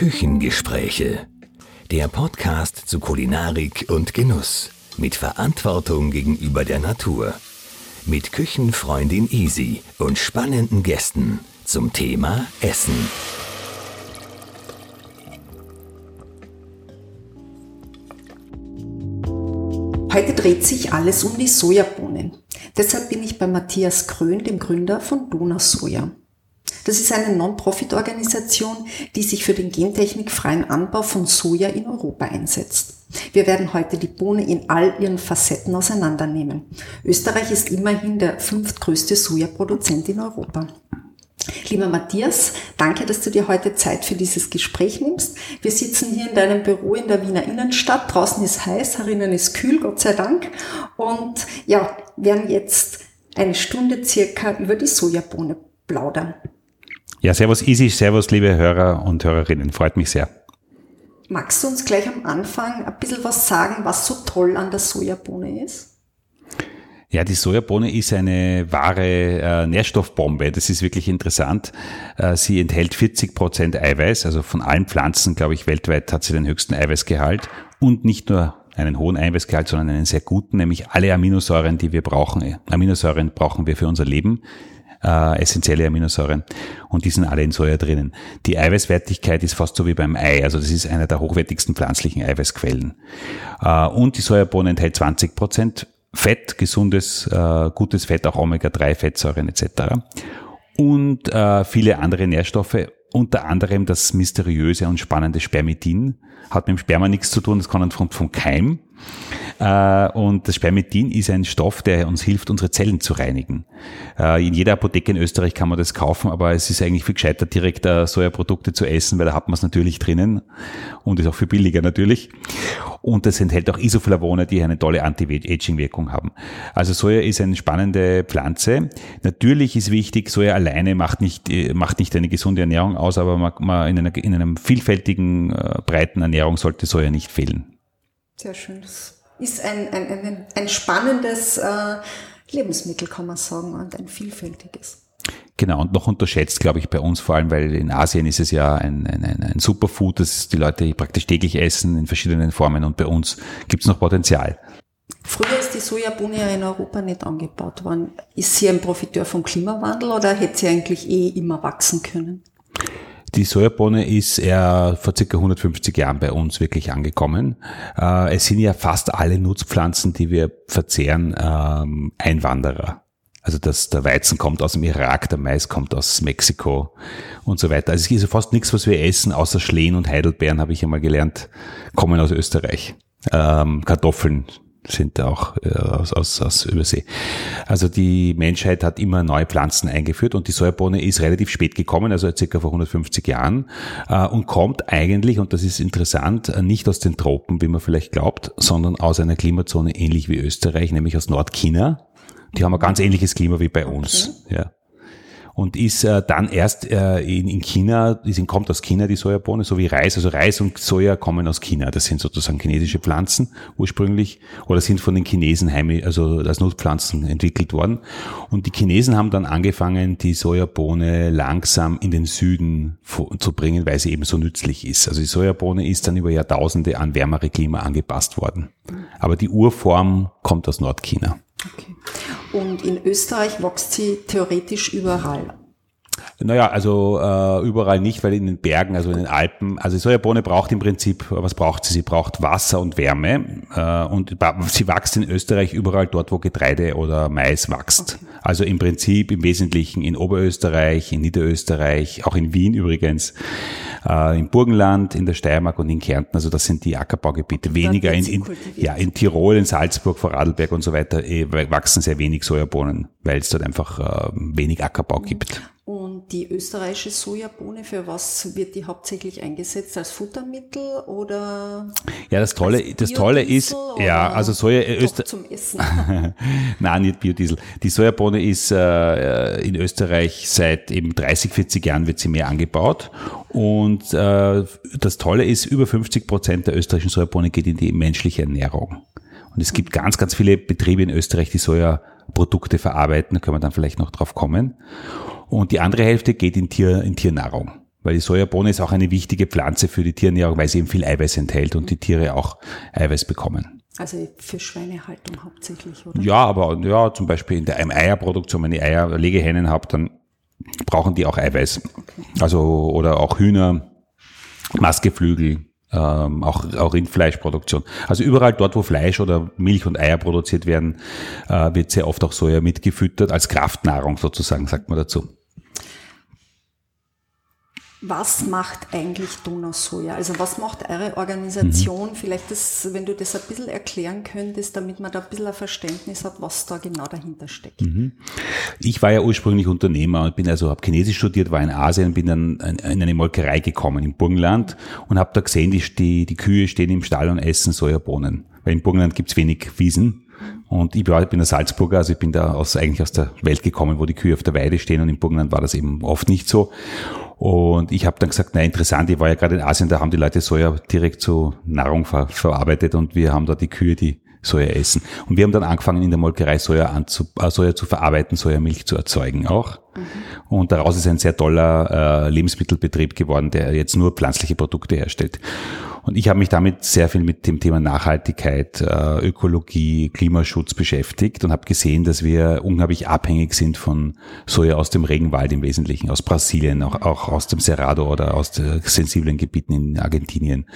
Küchengespräche. Der Podcast zu Kulinarik und Genuss. Mit Verantwortung gegenüber der Natur. Mit Küchenfreundin Easy und spannenden Gästen zum Thema Essen. Heute dreht sich alles um die Sojabohnen. Deshalb bin ich bei Matthias Krön, dem Gründer von Dona Soja. Das ist eine Non-Profit-Organisation, die sich für den gentechnikfreien Anbau von Soja in Europa einsetzt. Wir werden heute die Bohne in all ihren Facetten auseinandernehmen. Österreich ist immerhin der fünftgrößte Sojaproduzent in Europa. Lieber Matthias, danke, dass du dir heute Zeit für dieses Gespräch nimmst. Wir sitzen hier in deinem Büro in der Wiener Innenstadt. Draußen ist heiß, herinnen ist kühl, Gott sei Dank. Und ja, werden jetzt eine Stunde circa über die Sojabohne plaudern. Ja, servus Easy, servus liebe Hörer und Hörerinnen. Freut mich sehr. Magst du uns gleich am Anfang ein bisschen was sagen, was so toll an der Sojabohne ist? Ja, die Sojabohne ist eine wahre äh, Nährstoffbombe. Das ist wirklich interessant. Äh, sie enthält 40 Prozent Eiweiß, also von allen Pflanzen, glaube ich, weltweit hat sie den höchsten Eiweißgehalt und nicht nur einen hohen Eiweißgehalt, sondern einen sehr guten, nämlich alle Aminosäuren, die wir brauchen. Aminosäuren brauchen wir für unser Leben. Äh, essentielle Aminosäuren und die sind alle in Soja drinnen. Die Eiweißwertigkeit ist fast so wie beim Ei, also das ist einer der hochwertigsten pflanzlichen Eiweißquellen. Äh, und die Sojabohne enthält 20 Prozent Fett, gesundes, äh, gutes Fett, auch Omega-3-Fettsäuren etc. Und äh, viele andere Nährstoffe, unter anderem das mysteriöse und spannende Spermidin. Hat mit dem Sperma nichts zu tun, das kommt vom Keim. Äh, und das Spermidin ist ein Stoff, der uns hilft, unsere Zellen zu reinigen. Äh, in jeder Apotheke in Österreich kann man das kaufen, aber es ist eigentlich viel gescheiter, direkt äh, Sojaprodukte zu essen, weil da hat man es natürlich drinnen und ist auch viel billiger natürlich. Und es enthält auch Isoflavone, die eine tolle Anti-Aging-Wirkung haben. Also Soja ist eine spannende Pflanze. Natürlich ist wichtig, Soja alleine macht nicht, macht nicht eine gesunde Ernährung aus, aber man, man in, einer, in einem vielfältigen, breiten Ernährung sollte Soja nicht fehlen. Sehr schön. Das ist ein, ein, ein, ein spannendes äh, Lebensmittel, kann man sagen, und ein vielfältiges. Genau, und noch unterschätzt, glaube ich, bei uns vor allem, weil in Asien ist es ja ein, ein, ein Superfood, das die Leute praktisch täglich essen in verschiedenen Formen und bei uns gibt es noch Potenzial. Früher ist die Sojabohne ja in Europa nicht angebaut worden. Ist sie ein Profiteur vom Klimawandel oder hätte sie eigentlich eh immer wachsen können? Die Sojabohne ist eher vor circa 150 Jahren bei uns wirklich angekommen. Äh, es sind ja fast alle Nutzpflanzen, die wir verzehren, ähm, Einwanderer. Also das, der Weizen kommt aus dem Irak, der Mais kommt aus Mexiko und so weiter. Also es ist fast nichts, was wir essen, außer Schlehen und Heidelbeeren, habe ich einmal gelernt, kommen aus Österreich. Ähm, Kartoffeln sind auch äh, aus, aus, aus Übersee. Also die Menschheit hat immer neue Pflanzen eingeführt und die Sojabohne ist relativ spät gekommen, also circa vor 150 Jahren äh, und kommt eigentlich, und das ist interessant, äh, nicht aus den Tropen, wie man vielleicht glaubt, sondern aus einer Klimazone ähnlich wie Österreich, nämlich aus Nordchina. Die haben ein ganz ähnliches Klima wie bei uns. Okay. Ja und ist äh, dann erst äh, in, in China, ist, kommt aus China die Sojabohne, so wie Reis. Also Reis und Soja kommen aus China. Das sind sozusagen chinesische Pflanzen ursprünglich oder sind von den Chinesen heimisch, also als Nutzpflanzen entwickelt worden. Und die Chinesen haben dann angefangen, die Sojabohne langsam in den Süden zu bringen, weil sie eben so nützlich ist. Also die Sojabohne ist dann über Jahrtausende an wärmere Klima angepasst worden. Aber die Urform kommt aus Nordchina. Okay. Und in Österreich wächst sie theoretisch überall. Naja, also äh, überall nicht, weil in den Bergen, also in den Alpen, also Sojabohne braucht im Prinzip, was braucht sie? Sie braucht Wasser und Wärme äh, und sie wächst in Österreich überall dort, wo Getreide oder Mais wächst. Okay. Also im Prinzip im Wesentlichen in Oberösterreich, in Niederösterreich, auch in Wien übrigens, äh, im Burgenland, in der Steiermark und in Kärnten. Also das sind die Ackerbaugebiete. Weniger in, in, ja, in Tirol, in Salzburg, Vorarlberg und so weiter äh, wachsen sehr wenig Sojabohnen, weil es dort einfach äh, wenig Ackerbau gibt. Und die österreichische Sojabohne, für was wird die hauptsächlich eingesetzt? Als Futtermittel oder? Ja, das Tolle, das Tolle ist, ja, also Soja, Öster zum Essen. Nein, nicht Biodiesel. Die Sojabohne ist äh, in Österreich seit eben 30, 40 Jahren wird sie mehr angebaut. Und äh, das Tolle ist, über 50 Prozent der österreichischen Sojabohne geht in die menschliche Ernährung. Und es gibt ganz, ganz viele Betriebe in Österreich, die Sojaprodukte verarbeiten. Da können wir dann vielleicht noch drauf kommen und die andere Hälfte geht in, Tier, in Tiernahrung. Weil die Sojabohne ist auch eine wichtige Pflanze für die Tierernährung, weil sie eben viel Eiweiß enthält und die Tiere auch Eiweiß bekommen. Also für Schweinehaltung hauptsächlich, oder? Ja, aber ja, zum Beispiel in der Eierproduktion, wenn ich Eier, Legehennen habe, dann brauchen die auch Eiweiß. Okay. Also, oder auch Hühner, Mastgeflügel, ähm, auch, auch Rindfleischproduktion. Also überall dort, wo Fleisch oder Milch und Eier produziert werden, äh, wird sehr oft auch Soja mitgefüttert, als Kraftnahrung sozusagen, sagt man dazu. Was macht eigentlich Donausoja? Also was macht eure Organisation? Mhm. Vielleicht, das, wenn du das ein bisschen erklären könntest, damit man da ein bisschen ein Verständnis hat, was da genau dahinter steckt. Mhm. Ich war ja ursprünglich Unternehmer und bin also, habe Chinesisch studiert, war in Asien, bin dann in eine Molkerei gekommen im Burgenland und habe da gesehen, die, die, Kühe stehen im Stall und essen Sojabohnen. Weil im Burgenland gibt's wenig Wiesen. Und ich bin ein Salzburger, also ich bin da aus, eigentlich aus der Welt gekommen, wo die Kühe auf der Weide stehen und im Burgenland war das eben oft nicht so. Und ich habe dann gesagt, na interessant, ich war ja gerade in Asien, da haben die Leute Soja direkt zu Nahrung ver verarbeitet und wir haben da die Kühe, die Soja essen. Und wir haben dann angefangen, in der Molkerei Soja, anzu, äh, Soja zu verarbeiten, Sojamilch zu erzeugen auch. Mhm. Und daraus ist ein sehr toller äh, Lebensmittelbetrieb geworden, der jetzt nur pflanzliche Produkte herstellt. Und ich habe mich damit sehr viel mit dem Thema Nachhaltigkeit, äh, Ökologie, Klimaschutz beschäftigt und habe gesehen, dass wir unglaublich abhängig sind von Soja aus dem Regenwald im Wesentlichen, aus Brasilien, auch, auch aus dem Cerrado oder aus den sensiblen Gebieten in Argentinien.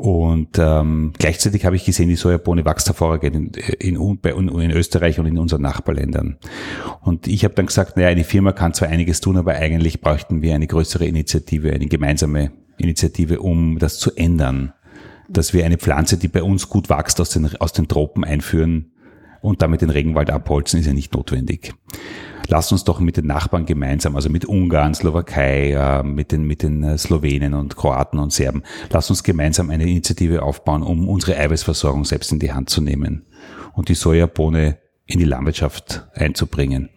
Und ähm, gleichzeitig habe ich gesehen, die Sojabohne wächst hervorragend in, in, in, in Österreich und in unseren Nachbarländern. Und ich habe dann gesagt, naja, eine Firma kann zwar einiges tun, aber eigentlich bräuchten wir eine größere Initiative, eine gemeinsame Initiative, um das zu ändern. Dass wir eine Pflanze, die bei uns gut wächst, aus den, aus den Tropen einführen und damit den Regenwald abholzen, ist ja nicht notwendig. Lasst uns doch mit den Nachbarn gemeinsam, also mit Ungarn, Slowakei, äh, mit den, mit den äh, Slowenen und Kroaten und Serben, lasst uns gemeinsam eine Initiative aufbauen, um unsere Eiweißversorgung selbst in die Hand zu nehmen und die Sojabohne in die Landwirtschaft einzubringen.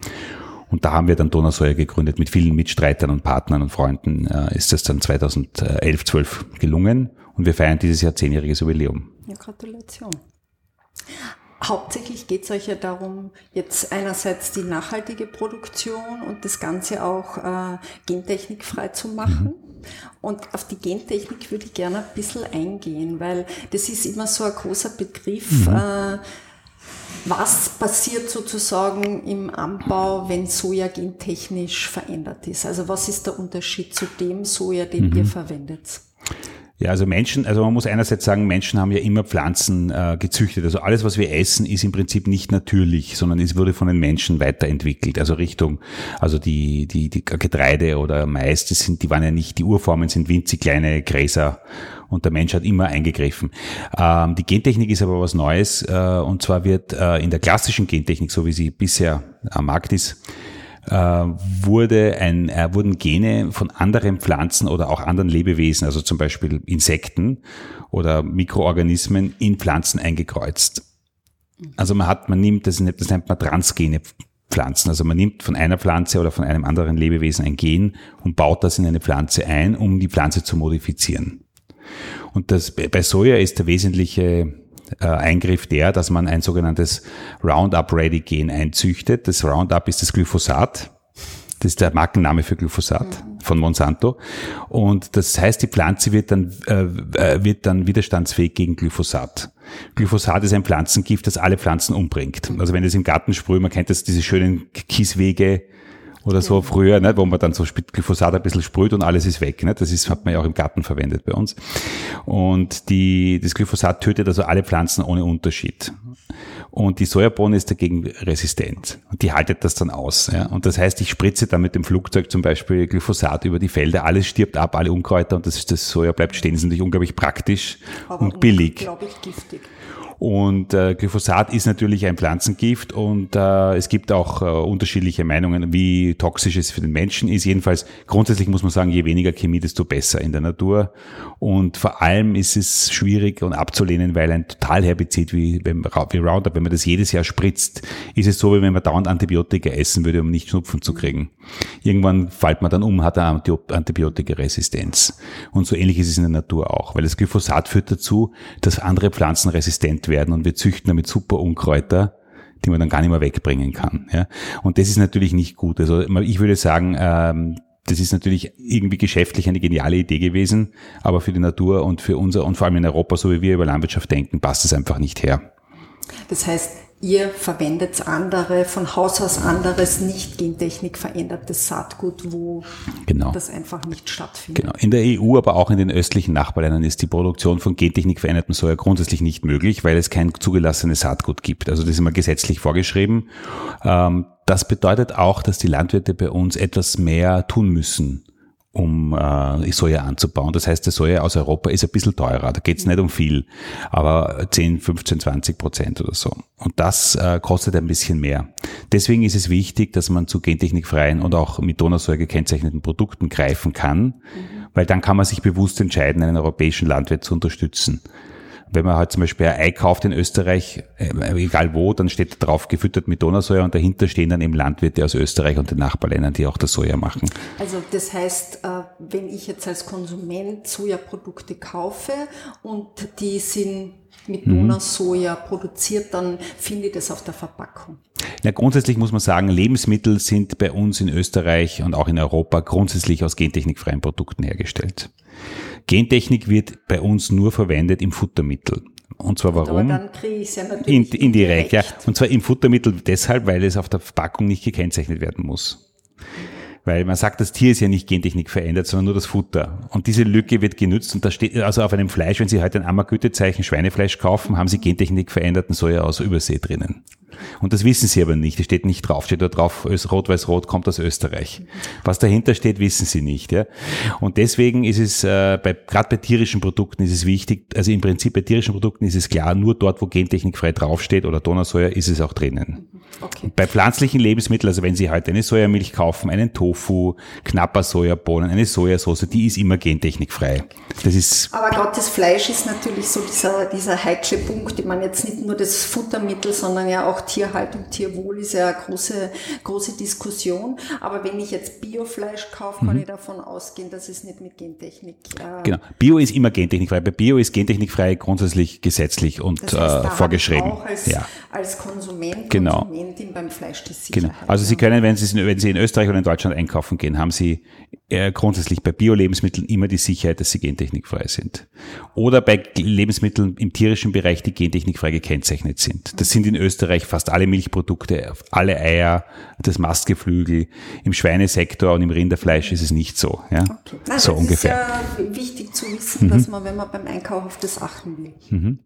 Und da haben wir dann Donausäuer gegründet. Mit vielen Mitstreitern und Partnern und Freunden äh, ist das dann 2011, 12 gelungen. Und wir feiern dieses Jahr zehnjähriges Jubiläum. Ja, Gratulation. Hauptsächlich geht es euch ja darum, jetzt einerseits die nachhaltige Produktion und das Ganze auch äh, gentechnikfrei zu machen. Mhm. Und auf die Gentechnik würde ich gerne ein bisschen eingehen, weil das ist immer so ein großer Begriff. Mhm. Äh, was passiert sozusagen im Anbau, wenn Soja gentechnisch verändert ist? Also was ist der Unterschied zu dem Soja, den mhm. ihr verwendet? Ja, also Menschen, also man muss einerseits sagen, Menschen haben ja immer Pflanzen äh, gezüchtet. Also alles, was wir essen, ist im Prinzip nicht natürlich, sondern es wurde von den Menschen weiterentwickelt. Also Richtung, also die, die, die Getreide oder Mais, das sind, die waren ja nicht, die Urformen sind winzig kleine Gräser und der Mensch hat immer eingegriffen. Ähm, die Gentechnik ist aber was Neues äh, und zwar wird äh, in der klassischen Gentechnik, so wie sie bisher am Markt ist, wurde ein, äh, wurden Gene von anderen Pflanzen oder auch anderen Lebewesen, also zum Beispiel Insekten oder Mikroorganismen in Pflanzen eingekreuzt. Also man hat, man nimmt, das, das nennt man Transgene Pflanzen. Also man nimmt von einer Pflanze oder von einem anderen Lebewesen ein Gen und baut das in eine Pflanze ein, um die Pflanze zu modifizieren. Und das, bei Soja ist der wesentliche äh, Eingriff der, dass man ein sogenanntes Roundup-Ready-Gen einzüchtet. Das Roundup ist das Glyphosat. Das ist der Markenname für Glyphosat mhm. von Monsanto. Und das heißt, die Pflanze wird dann, äh, äh, wird dann widerstandsfähig gegen Glyphosat. Glyphosat ist ein Pflanzengift, das alle Pflanzen umbringt. Also wenn es im Garten sprüht, man kennt das, diese schönen Kieswege, oder so früher, ne, wo man dann so Glyphosat ein bisschen sprüht und alles ist weg. Ne? Das ist, hat man ja auch im Garten verwendet bei uns. Und die, das Glyphosat tötet also alle Pflanzen ohne Unterschied. Und die Sojabohne ist dagegen resistent. Und die haltet das dann aus. Ja? Und das heißt, ich spritze dann mit dem Flugzeug zum Beispiel Glyphosat über die Felder. Alles stirbt ab, alle Unkräuter und das, das Soja bleibt stehen. Das ist natürlich unglaublich praktisch Aber und billig. Unglaublich giftig. Und äh, Glyphosat ist natürlich ein Pflanzengift und äh, es gibt auch äh, unterschiedliche Meinungen, wie toxisch es für den Menschen ist. Jedenfalls grundsätzlich muss man sagen, je weniger Chemie, desto besser in der Natur. Und vor allem ist es schwierig und abzulehnen, weil ein Totalherbizid wie, wie Roundup, wenn man das jedes Jahr spritzt, ist es so, wie wenn man dauernd Antibiotika essen würde, um nicht Schnupfen zu kriegen. Irgendwann fällt man dann um, hat eine Antibiotikaresistenz. Und so ähnlich ist es in der Natur auch, weil das Glyphosat führt dazu, dass andere Pflanzen resistent werden und wir züchten damit super Unkräuter, die man dann gar nicht mehr wegbringen kann. Ja? Und das ist natürlich nicht gut. Also ich würde sagen, ähm, das ist natürlich irgendwie geschäftlich eine geniale Idee gewesen, aber für die Natur und für unser und vor allem in Europa, so wie wir über Landwirtschaft denken, passt es einfach nicht her. Das heißt, ihr verwendet andere, von Haus aus anderes, nicht Gentechnik verändertes Saatgut, wo genau. das einfach nicht stattfindet. Genau. In der EU, aber auch in den östlichen Nachbarländern ist die Produktion von Gentechnik verändertem Soja grundsätzlich nicht möglich, weil es kein zugelassenes Saatgut gibt. Also das ist immer gesetzlich vorgeschrieben. Ähm, das bedeutet auch, dass die Landwirte bei uns etwas mehr tun müssen um äh, Soja anzubauen. Das heißt, der Soja aus Europa ist ein bisschen teurer. Da geht es nicht um viel, aber 10, 15, 20 Prozent oder so. Und das äh, kostet ein bisschen mehr. Deswegen ist es wichtig, dass man zu gentechnikfreien und auch mit Donausoja gekennzeichneten Produkten greifen kann, mhm. weil dann kann man sich bewusst entscheiden, einen europäischen Landwirt zu unterstützen wenn man halt zum Beispiel ein Ei kauft in Österreich, äh, egal wo, dann steht da drauf gefüttert mit Donausoja und dahinter stehen dann eben Landwirte aus Österreich und den Nachbarländern, die auch das Soja machen. Also das heißt, äh, wenn ich jetzt als Konsument Sojaprodukte kaufe und die sind mit mhm. Donausoja produziert, dann finde ich das auf der Verpackung. Ja, grundsätzlich muss man sagen, Lebensmittel sind bei uns in Österreich und auch in Europa grundsätzlich aus gentechnikfreien Produkten hergestellt. Gentechnik wird bei uns nur verwendet im Futtermittel. Und zwar warum? Aber dann kriege ich ja natürlich in, indirekt, ja. Und zwar im Futtermittel deshalb, weil es auf der Verpackung nicht gekennzeichnet werden muss. Weil man sagt, das Tier ist ja nicht Gentechnik verändert, sondern nur das Futter. Und diese Lücke wird genutzt und da steht, also auf einem Fleisch, wenn Sie heute ein Ammergütezeichen Schweinefleisch kaufen, haben Sie Gentechnik veränderten Soja aus Übersee drinnen. Und das wissen sie aber nicht. Es steht nicht drauf. Steht da drauf, Rot-Weiß-Rot kommt aus Österreich. Was dahinter steht, wissen sie nicht. Ja? Und deswegen ist es, äh, bei, gerade bei tierischen Produkten ist es wichtig, also im Prinzip bei tierischen Produkten ist es klar, nur dort, wo gentechnikfrei draufsteht oder Donausäuer, ist es auch drinnen. Okay. Bei pflanzlichen Lebensmitteln, also wenn Sie heute eine Sojamilch kaufen, einen Tofu, knapper Sojabohnen, eine Sojasauce, die ist immer gentechnikfrei. Das ist aber gerade das Fleisch ist natürlich so dieser, dieser heikle Punkt, ich meine jetzt nicht nur das Futtermittel, sondern ja auch Tierhaltung, Tierwohl ist ja eine große, große Diskussion. Aber wenn ich jetzt Biofleisch kaufe, kann mhm. ich davon ausgehen, dass es nicht mit Gentechnik. Äh genau. Bio ist immer gentechnikfrei. Bei Bio ist gentechnikfrei grundsätzlich gesetzlich und das heißt, äh, vorgeschrieben. Auch als, ja. als Konsument, genau. Konsumentin beim Fleisch die Sicherheit. Genau. Also Sie können, wenn Sie, wenn Sie in Österreich oder in Deutschland einkaufen gehen, haben Sie grundsätzlich bei Bio-Lebensmitteln immer die Sicherheit, dass sie gentechnikfrei sind. Oder bei Lebensmitteln im tierischen Bereich, die gentechnikfrei gekennzeichnet sind. Das sind in Österreich fast alle Milchprodukte, alle Eier, das Mastgeflügel. Im Schweinesektor und im Rinderfleisch ist es nicht so. Ja? Okay. Nein, so das ungefähr. ist ja wichtig zu wissen, mhm. dass man, wenn man beim Einkauf auf das achten will. Mhm.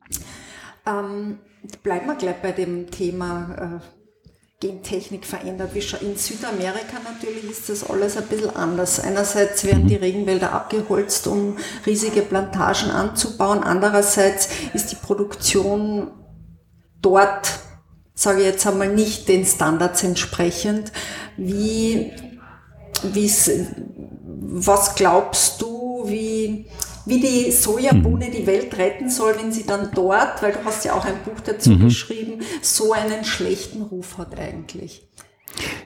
Ähm, bleiben wir gleich bei dem Thema äh, Gentechnik verändert. In Südamerika natürlich ist das alles ein bisschen anders. Einerseits werden die Regenwälder abgeholzt, um riesige Plantagen anzubauen. Andererseits ist die Produktion dort, sage ich jetzt einmal, nicht den Standards entsprechend. Wie, wie's, was glaubst du, wie, wie die Sojabohne die Welt retten soll, wenn sie dann dort, weil du hast ja auch ein Buch dazu mhm. geschrieben, so einen schlechten Ruf hat eigentlich.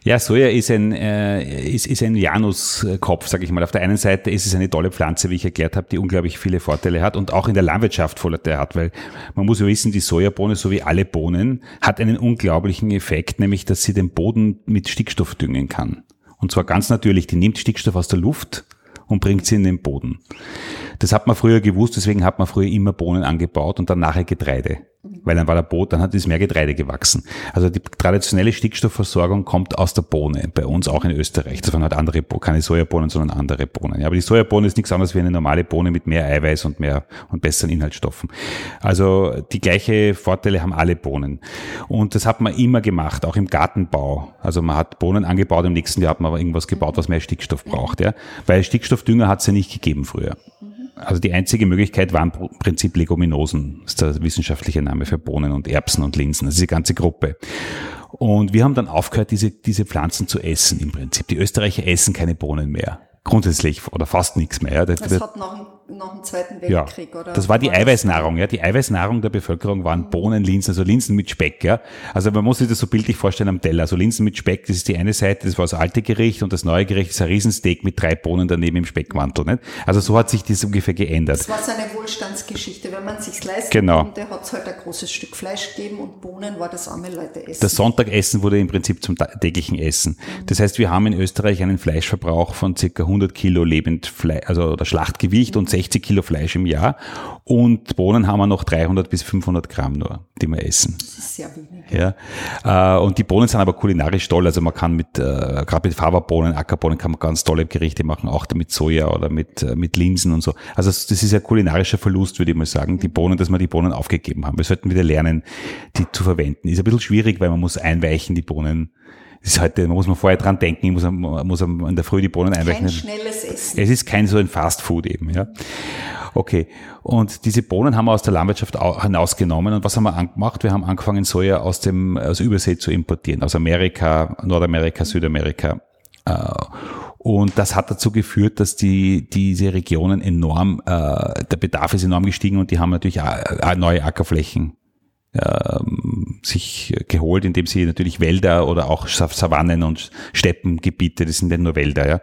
Ja, Soja ist ein, äh, ist, ist ein Januskopf, sage ich mal. Auf der einen Seite ist es eine tolle Pflanze, wie ich erklärt habe, die unglaublich viele Vorteile hat und auch in der Landwirtschaft Vorteile hat, weil man muss ja wissen, die Sojabohne, so wie alle Bohnen, hat einen unglaublichen Effekt, nämlich, dass sie den Boden mit Stickstoff düngen kann. Und zwar ganz natürlich, die nimmt Stickstoff aus der Luft und bringt sie in den Boden. Das hat man früher gewusst, deswegen hat man früher immer Bohnen angebaut und dann nachher Getreide weil dann war der Boot, dann hat es mehr Getreide gewachsen. Also die traditionelle Stickstoffversorgung kommt aus der Bohne, bei uns auch in Österreich. Das waren halt andere, keine Sojabohnen, sondern andere Bohnen. Ja, aber die Sojabohne ist nichts anderes wie eine normale Bohne mit mehr Eiweiß und mehr und besseren Inhaltsstoffen. Also die gleiche Vorteile haben alle Bohnen. Und das hat man immer gemacht, auch im Gartenbau. Also man hat Bohnen angebaut, im nächsten Jahr hat man aber irgendwas gebaut, was mehr Stickstoff braucht. Ja, weil Stickstoffdünger hat es ja nicht gegeben früher. Also die einzige Möglichkeit waren im Prinzip Leguminosen, das ist der wissenschaftliche Name für Bohnen und Erbsen und Linsen, also die ganze Gruppe. Und wir haben dann aufgehört, diese, diese Pflanzen zu essen im Prinzip. Die Österreicher essen keine Bohnen mehr. Grundsätzlich oder fast nichts mehr. Das, das hat noch nach dem Zweiten Weltkrieg, ja, oder? Das war die Eiweißnahrung, ja. Die Eiweißnahrung der Bevölkerung waren Bohnen, Linsen, also Linsen mit Speck, ja. Also man muss sich das so bildlich vorstellen am Teller. Also Linsen mit Speck, das ist die eine Seite, das war das alte Gericht und das neue Gericht ist ein Riesensteak mit drei Bohnen daneben im Speckmantel, nicht? Also so hat sich das ungefähr geändert. Das war so eine Wohlstandsgeschichte. Wenn man sich's leisten genau. konnte, hat es halt ein großes Stück Fleisch gegeben und Bohnen war das arme Leute essen. Das Sonntagessen wurde im Prinzip zum täglichen Essen. Mhm. Das heißt, wir haben in Österreich einen Fleischverbrauch von circa 100 Kilo Lebendfleisch, also oder Schlachtgewicht mhm. und 60 Kilo Fleisch im Jahr. Und Bohnen haben wir noch 300 bis 500 Gramm nur, die wir essen. Das ist sehr wenig. Ja. Äh, und die Bohnen sind aber kulinarisch toll. Also man kann mit, äh, gerade mit Faberbohnen, Ackerbohnen kann man ganz tolle Gerichte machen, auch mit Soja oder mit, äh, mit Linsen und so. Also das ist ein kulinarischer Verlust, würde ich mal sagen, die Bohnen, dass wir die Bohnen aufgegeben haben. Wir sollten wieder lernen, die zu verwenden. Ist ein bisschen schwierig, weil man muss einweichen, die Bohnen das ist heute, man muss man vorher dran denken, ich muss, man muss in der Früh die Bohnen einweichen. Kein schnelles Essen. Es ist kein so ein Fast Food eben, ja. Okay. Und diese Bohnen haben wir aus der Landwirtschaft hinausgenommen. Und was haben wir angemacht? Wir haben angefangen, Soja aus dem, aus Übersee zu importieren. Aus Amerika, Nordamerika, Südamerika. Äh, und das hat dazu geführt, dass die, diese Regionen enorm, äh, der Bedarf ist enorm gestiegen und die haben natürlich neue Ackerflächen sich geholt, indem sie natürlich Wälder oder auch Savannen und Steppengebiete, das sind ja nur Wälder,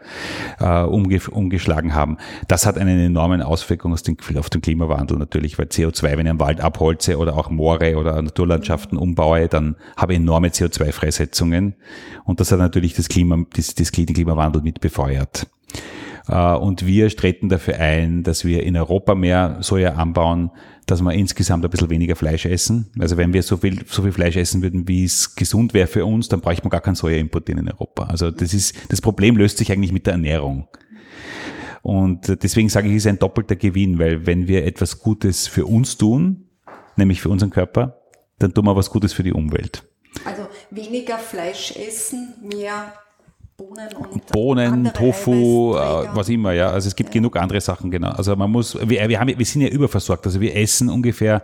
ja, äh, umge umgeschlagen haben. Das hat einen enormen Auswirkung auf den, auf den Klimawandel natürlich, weil CO2, wenn ich einen Wald abholze oder auch Moore oder Naturlandschaften umbaue, dann habe ich enorme CO2-Freisetzungen und das hat natürlich das Klima, das, das den Klimawandel mit befeuert. Äh, und wir treten dafür ein, dass wir in Europa mehr Soja anbauen, dass wir insgesamt ein bisschen weniger Fleisch essen. Also wenn wir so viel, so viel Fleisch essen würden, wie es gesund wäre für uns, dann bräuchte man gar kein Soja importieren in Europa. Also das ist, das Problem löst sich eigentlich mit der Ernährung. Und deswegen sage ich, es ist ein doppelter Gewinn, weil wenn wir etwas Gutes für uns tun, nämlich für unseren Körper, dann tun wir was Gutes für die Umwelt. Also weniger Fleisch essen, mehr Bohnen und Bohnen, Tofu, äh, was immer, ja. Also es gibt ja. genug andere Sachen, genau. Also man muss, wir, wir, haben, wir sind ja überversorgt. Also wir essen ungefähr,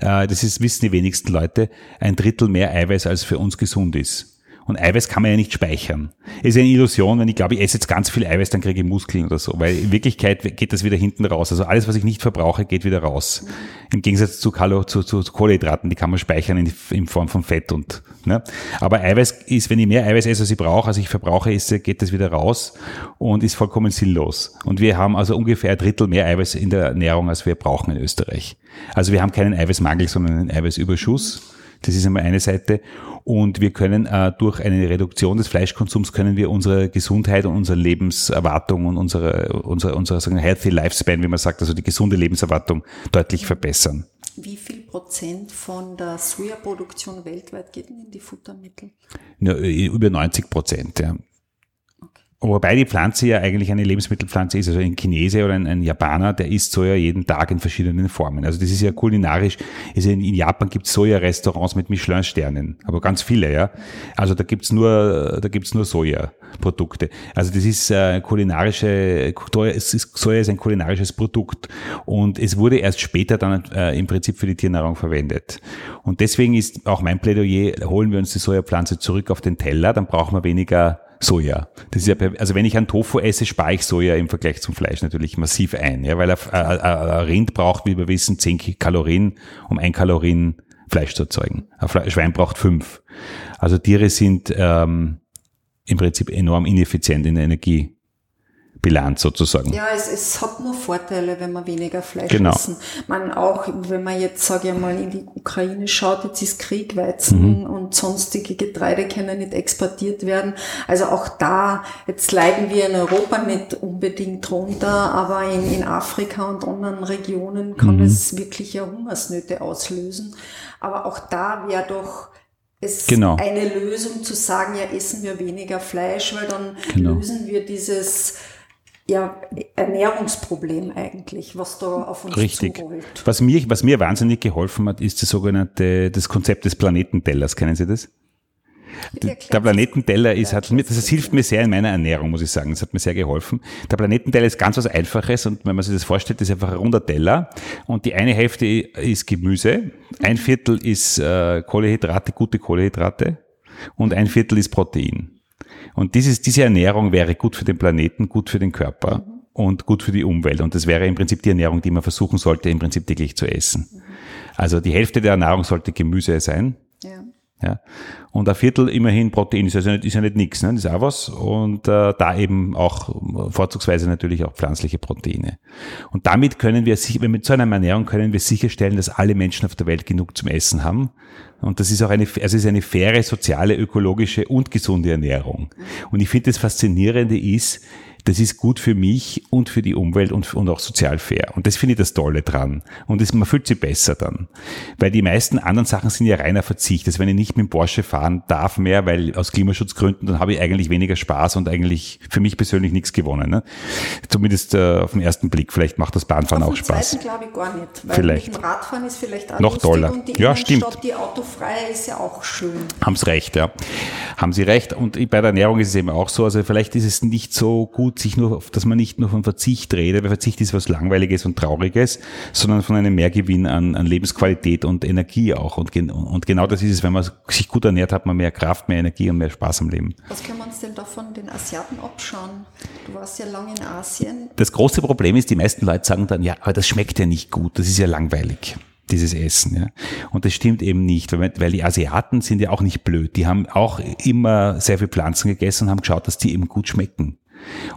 äh, das ist, wissen die wenigsten Leute, ein Drittel mehr Eiweiß, als für uns gesund ist. Und Eiweiß kann man ja nicht speichern. Ist eine Illusion, wenn ich glaube, ich esse jetzt ganz viel Eiweiß, dann kriege ich Muskeln oder so. Weil in Wirklichkeit geht das wieder hinten raus. Also alles, was ich nicht verbrauche, geht wieder raus. Im Gegensatz zu, Kalo, zu, zu, Kohlenhydraten, die kann man speichern in, in Form von Fett und, ne? Aber Eiweiß ist, wenn ich mehr Eiweiß esse, als ich brauche, als ich verbrauche, esse, geht das wieder raus und ist vollkommen sinnlos. Und wir haben also ungefähr ein Drittel mehr Eiweiß in der Ernährung, als wir brauchen in Österreich. Also wir haben keinen Eiweißmangel, sondern einen Eiweißüberschuss. Das ist einmal eine Seite. Und wir können äh, durch eine Reduktion des Fleischkonsums können wir unsere Gesundheit und unsere Lebenserwartung und unsere, unsere, unsere sagen, healthy lifespan, wie man sagt, also die gesunde Lebenserwartung deutlich verbessern. Wie viel Prozent von der Sojaproduktion weltweit geht in die Futtermittel? Ja, über 90 Prozent, ja. Wobei die Pflanze ja eigentlich eine Lebensmittelpflanze ist. Also ein Chinese oder ein, ein Japaner, der isst Soja jeden Tag in verschiedenen Formen. Also das ist ja kulinarisch. Also in, in Japan gibt es Soja-Restaurants mit Michelin-Sternen, aber ganz viele, ja. Also da gibt's nur, da gibt's nur Soja-Produkte. Also das ist äh, kulinarische, Soja ist ein kulinarisches Produkt und es wurde erst später dann äh, im Prinzip für die Tiernahrung verwendet. Und deswegen ist auch mein Plädoyer, holen wir uns die Sojapflanze zurück auf den Teller, dann brauchen wir weniger Soja. Das ist ja, also wenn ich einen Tofu esse, spare ich Soja im Vergleich zum Fleisch natürlich massiv ein, ja, weil ein, ein, ein Rind braucht, wie wir wissen, 10 Kalorien, um ein Kalorien Fleisch zu erzeugen. Ein Schwein braucht fünf. Also Tiere sind ähm, im Prinzip enorm ineffizient in der Energie. Bilanz sozusagen. Ja, es, es hat nur Vorteile, wenn man weniger Fleisch genau. essen. Man auch, wenn man jetzt, sage ich mal, in die Ukraine schaut, jetzt ist Krieg, Weizen mhm. und sonstige Getreide können nicht exportiert werden. Also auch da, jetzt leiden wir in Europa nicht unbedingt drunter, aber in, in Afrika und anderen Regionen kann mhm. es wirklich ja Hungersnöte auslösen. Aber auch da wäre doch es genau. eine Lösung zu sagen, ja, essen wir weniger Fleisch, weil dann genau. lösen wir dieses ja, Ernährungsproblem eigentlich, was da auf uns Richtig. zurollt. Was mir, was mir wahnsinnig geholfen hat, ist das sogenannte, das Konzept des Planetentellers. Kennen Sie das? Der Planetenteller ist, hat mir, das hilft mir sehr in meiner Ernährung, muss ich sagen. Das hat mir sehr geholfen. Der Planetenteller ist ganz was Einfaches und wenn man sich das vorstellt, ist einfach ein runder Teller und die eine Hälfte ist Gemüse, ein Viertel ist äh, Kohlehydrate, gute Kohlehydrate und ein Viertel ist Protein. Und dieses, diese Ernährung wäre gut für den Planeten, gut für den Körper. und gut für die Umwelt. Und das wäre im Prinzip die Ernährung, die man versuchen sollte, im Prinzip täglich zu essen. Also die Hälfte der Nahrung sollte Gemüse sein. Ja. Ja. Und ein Viertel immerhin Protein ist, also nicht, ist ja nicht nichts, ne? das ist auch was. Und äh, da eben auch vorzugsweise natürlich auch pflanzliche Proteine. Und damit können wir, mit so einer Ernährung können wir sicherstellen, dass alle Menschen auf der Welt genug zum Essen haben. Und das ist auch eine, also es ist eine faire, soziale, ökologische und gesunde Ernährung. Und ich finde das Faszinierende ist, das ist gut für mich und für die Umwelt und, und auch sozial fair. Und das finde ich das Tolle dran. Und das, man fühlt sich besser dann. Weil die meisten anderen Sachen sind ja reiner Verzicht. Also wenn ich nicht mit dem Porsche fahren darf mehr, weil aus Klimaschutzgründen, dann habe ich eigentlich weniger Spaß und eigentlich für mich persönlich nichts gewonnen. Ne? Zumindest äh, auf den ersten Blick. Vielleicht macht das Bahnfahren auf auch Spaß. Zweiten glaube ich gar nicht. Weil vielleicht. mit dem Radfahren ist vielleicht auch noch toller. Und die ja, stimmt. die autofreie ist ja auch schön. Haben Sie recht, ja. Haben Sie recht. Und bei der Ernährung ist es eben auch so. Also vielleicht ist es nicht so gut, sich nur, dass man nicht nur von Verzicht redet, weil Verzicht ist was Langweiliges und Trauriges, sondern von einem Mehrgewinn an, an Lebensqualität und Energie auch. Und, und genau das ist es, wenn man sich gut ernährt, hat man mehr Kraft, mehr Energie und mehr Spaß am Leben. Was können wir uns denn da von den Asiaten abschauen? Du warst ja lange in Asien. Das große Problem ist, die meisten Leute sagen dann, ja, aber das schmeckt ja nicht gut, das ist ja langweilig dieses Essen. Ja. Und das stimmt eben nicht, weil, weil die Asiaten sind ja auch nicht blöd. Die haben auch immer sehr viel Pflanzen gegessen und haben geschaut, dass die eben gut schmecken.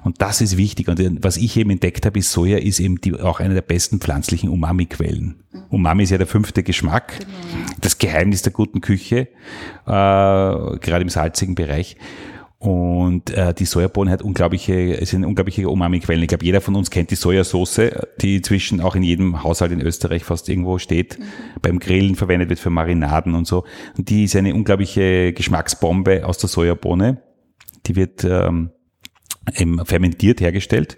Und das ist wichtig. Und was ich eben entdeckt habe, ist Soja ist eben die, auch eine der besten pflanzlichen Umami-Quellen. Umami ist ja der fünfte Geschmack, genau. das Geheimnis der guten Küche, äh, gerade im salzigen Bereich. Und äh, die Sojabohnen hat unglaubliche, sind unglaubliche Umami-Quellen. Ich glaube, jeder von uns kennt die Sojasauce, die inzwischen auch in jedem Haushalt in Österreich fast irgendwo steht, mhm. beim Grillen verwendet wird für Marinaden und so. Und die ist eine unglaubliche Geschmacksbombe aus der Sojabohne. Die wird ähm, fermentiert hergestellt.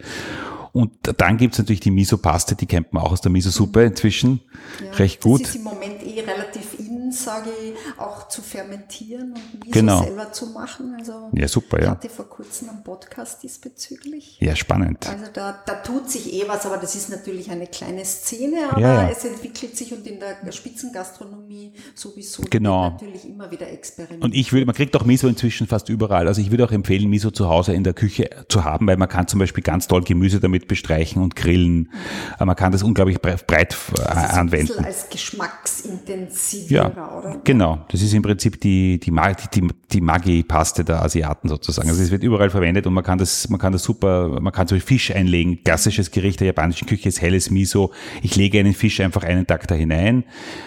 Und dann gibt's natürlich die Miso-Paste, die kennt man auch aus der Miso-Suppe inzwischen ja, recht gut. Das ist im Moment eh relativ sage ich, auch zu fermentieren und Miso genau. selber zu machen. Also ja, super, ja. Ich hatte vor kurzem einen Podcast diesbezüglich. Ja, spannend. Also da, da tut sich eh was, aber das ist natürlich eine kleine Szene, aber ja, ja. es entwickelt sich und in der Spitzengastronomie sowieso genau. natürlich immer wieder experimentiert. Und ich würde, man kriegt auch Miso inzwischen fast überall. Also ich würde auch empfehlen, Miso zu Hause in der Küche zu haben, weil man kann zum Beispiel ganz toll Gemüse damit bestreichen und grillen. Mhm. Man kann das unglaublich breit, das anwenden. Ein als geschmacksintensivierer, ja, oder? Genau. Das ist im Prinzip die, die, die, die Maggi-Paste der Asiaten sozusagen. Also es wird überall verwendet und man kann das, man kann das super, man kann so Fisch einlegen. Klassisches Gericht der japanischen Küche ist helles Miso. Ich lege einen Fisch einfach einen Tag da hinein,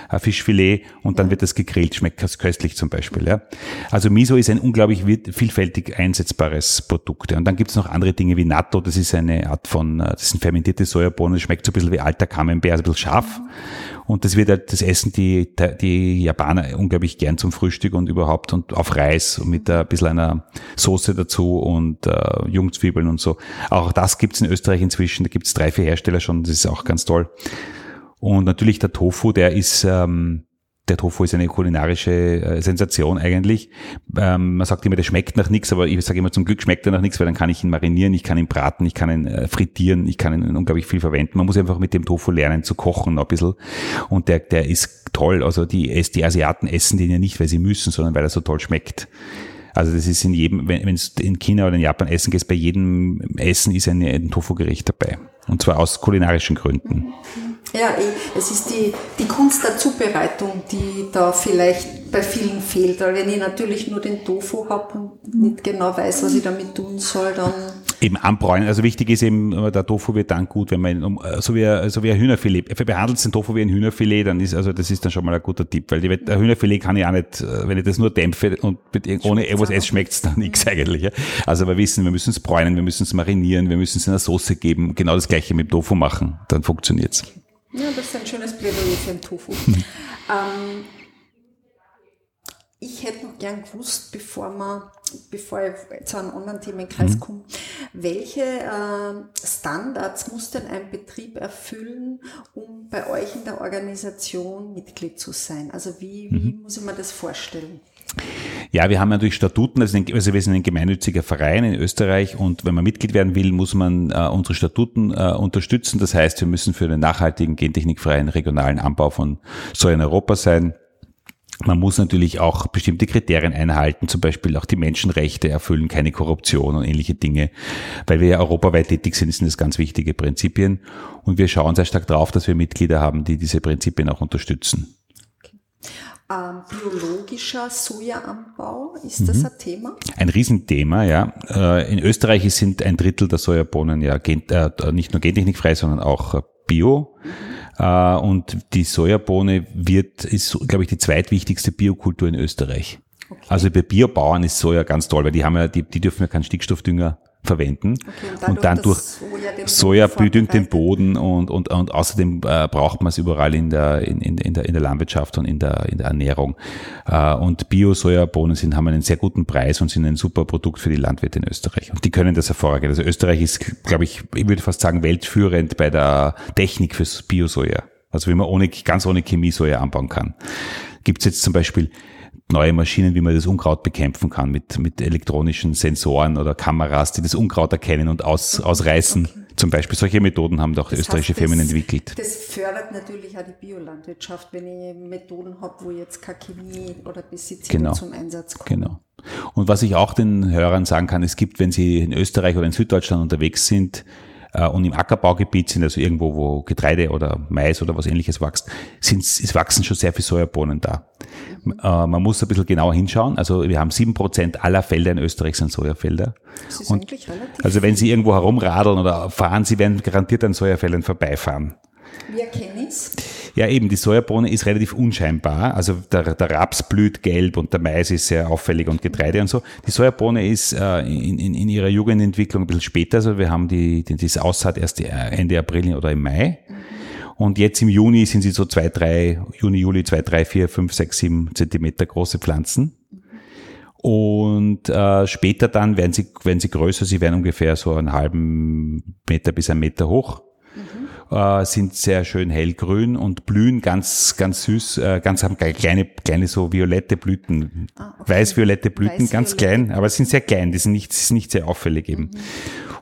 ein Fischfilet und dann wird das gegrillt. Schmeckt köstlich zum Beispiel, ja. Also Miso ist ein unglaublich vielfältig einsetzbares Produkt. Und dann gibt es noch andere Dinge wie Natto. Das ist eine Art von äh, das sind fermentierte Sojabohnen, das schmeckt so ein bisschen wie alter Camembert, also ein bisschen scharf. Und das wird halt das Essen die, die Japaner unglaublich gern zum Frühstück und überhaupt und auf Reis mit ein bisschen einer Soße dazu und äh, Jungzwiebeln und so. Auch das gibt's in Österreich inzwischen, da gibt's drei, vier Hersteller schon, das ist auch ganz toll. Und natürlich der Tofu, der ist ähm, der Tofu ist eine kulinarische äh, Sensation eigentlich. Ähm, man sagt immer, der schmeckt nach nichts, aber ich sage immer, zum Glück schmeckt er nach nichts, weil dann kann ich ihn marinieren, ich kann ihn braten, ich kann ihn äh, frittieren, ich kann ihn unglaublich viel verwenden. Man muss einfach mit dem Tofu lernen zu kochen noch ein bisschen. Und der, der ist toll. Also die, die Asiaten essen den ja nicht, weil sie müssen, sondern weil er so toll schmeckt. Also das ist in jedem, wenn du in China oder in Japan essen gehst, bei jedem Essen ist ein, ein Tofu-Gericht dabei. Und zwar aus kulinarischen Gründen. Ja, eh, es ist die, die Kunst der Zubereitung, die da vielleicht bei vielen fehlt. Weil wenn ich natürlich nur den Tofu habe und nicht genau weiß, was ich damit tun soll, dann... Eben anbräunen. Also wichtig ist eben, der Tofu wird dann gut, wenn man, so wie, so wie ein Hühnerfilet, behandelt den Tofu wie ein Hühnerfilet, dann ist, also das ist dann schon mal ein guter Tipp, weil die, ein Hühnerfilet kann ich auch nicht, wenn ich das nur dämpfe und ohne irgendwas esse, schmeckt es dann nichts eigentlich. Also wir wissen, wir müssen es bräunen, wir müssen es marinieren, wir müssen es in eine Soße geben, genau das gleiche mit Tofu machen, dann funktioniert's. Ja, das ist ein schönes Plädoyer für den Tofu. ähm, ich hätte noch gern gewusst, bevor, wir, bevor ich zu einem anderen Themenkreis mhm. komme, welche äh, Standards muss denn ein Betrieb erfüllen, um bei euch in der Organisation Mitglied zu sein? Also wie, mhm. wie muss ich mir das vorstellen? Ja, wir haben natürlich Statuten, also, also wir sind ein gemeinnütziger Verein in Österreich und wenn man Mitglied werden will, muss man äh, unsere Statuten äh, unterstützen. Das heißt, wir müssen für den nachhaltigen, gentechnikfreien regionalen Anbau von Soja in Europa sein. Man muss natürlich auch bestimmte Kriterien einhalten, zum Beispiel auch die Menschenrechte erfüllen, keine Korruption und ähnliche Dinge. Weil wir ja europaweit tätig sind, sind das ganz wichtige Prinzipien. Und wir schauen sehr stark darauf, dass wir Mitglieder haben, die diese Prinzipien auch unterstützen. Ähm, biologischer Sojaanbau, ist das mhm. ein Thema? Ein Riesenthema, ja. Äh, in Österreich sind ein Drittel der Sojabohnen ja äh, nicht nur gentechnikfrei, sondern auch äh, bio. Mhm. Und die Sojabohne wird, ist, glaube ich, die zweitwichtigste Biokultur in Österreich. Okay. Also bei Biobauern ist Soja ganz toll, weil die haben ja, die, die dürfen ja keinen Stickstoffdünger verwenden okay, und, und, dann durch Soja, Soja bedüngt den Boden und, und, und außerdem äh, braucht man es überall in der, in, in, in, der, in der Landwirtschaft und in der, in der Ernährung. Äh, und Bio-Sojabohnen sind, haben einen sehr guten Preis und sind ein super Produkt für die Landwirte in Österreich. Und die können das hervorragend. Also Österreich ist, glaube ich, ich würde fast sagen, weltführend bei der Technik fürs Bio-Soja. Also wie man ohne, ganz ohne Chemie Soja anbauen kann. Gibt es jetzt zum Beispiel neue Maschinen, wie man das Unkraut bekämpfen kann mit, mit elektronischen Sensoren oder Kameras, die das Unkraut erkennen und aus, ausreißen. Okay. Zum Beispiel solche Methoden haben doch das österreichische heißt, Firmen das, entwickelt. Das fördert natürlich auch die Biolandwirtschaft, wenn ich Methoden habe, wo jetzt keine Chemie oder Pestizide genau. zum Einsatz kommen. Genau. Und was ich auch den Hörern sagen kann, es gibt, wenn sie in Österreich oder in Süddeutschland unterwegs sind, und im Ackerbaugebiet sind, also irgendwo, wo Getreide oder Mais oder was ähnliches wächst, sind, es wachsen schon sehr viele Sojabohnen da. Äh, man muss ein bisschen genauer hinschauen. Also wir haben sieben Prozent aller Felder in Österreich sind Sojafelder. Das ist und eigentlich relativ also wenn Sie irgendwo herumradeln oder fahren, Sie werden garantiert an Sojafeldern vorbeifahren. Wie erkenne ich's? Ja, eben, die Sojabohne ist relativ unscheinbar. Also der, der Raps blüht gelb und der Mais ist sehr auffällig und Getreide und so. Die Sojabohne ist äh, in, in, in ihrer Jugendentwicklung ein bisschen später. Also wir haben die, die das Aussaat erst Ende April oder im Mai. Und jetzt im Juni sind sie so zwei, drei, Juni, Juli, zwei, drei, vier, fünf, sechs, sieben Zentimeter große Pflanzen. Und äh, später dann werden sie, werden sie größer, sie werden ungefähr so einen halben Meter bis einen Meter hoch äh, sind sehr schön hellgrün und blühen ganz, ganz süß, äh, ganz haben kleine, kleine so violette Blüten, ah, okay. weiß-violette Blüten, Weiß ganz klein, aber sind sehr klein, die sind nicht, sind nicht sehr auffällig eben. Mhm.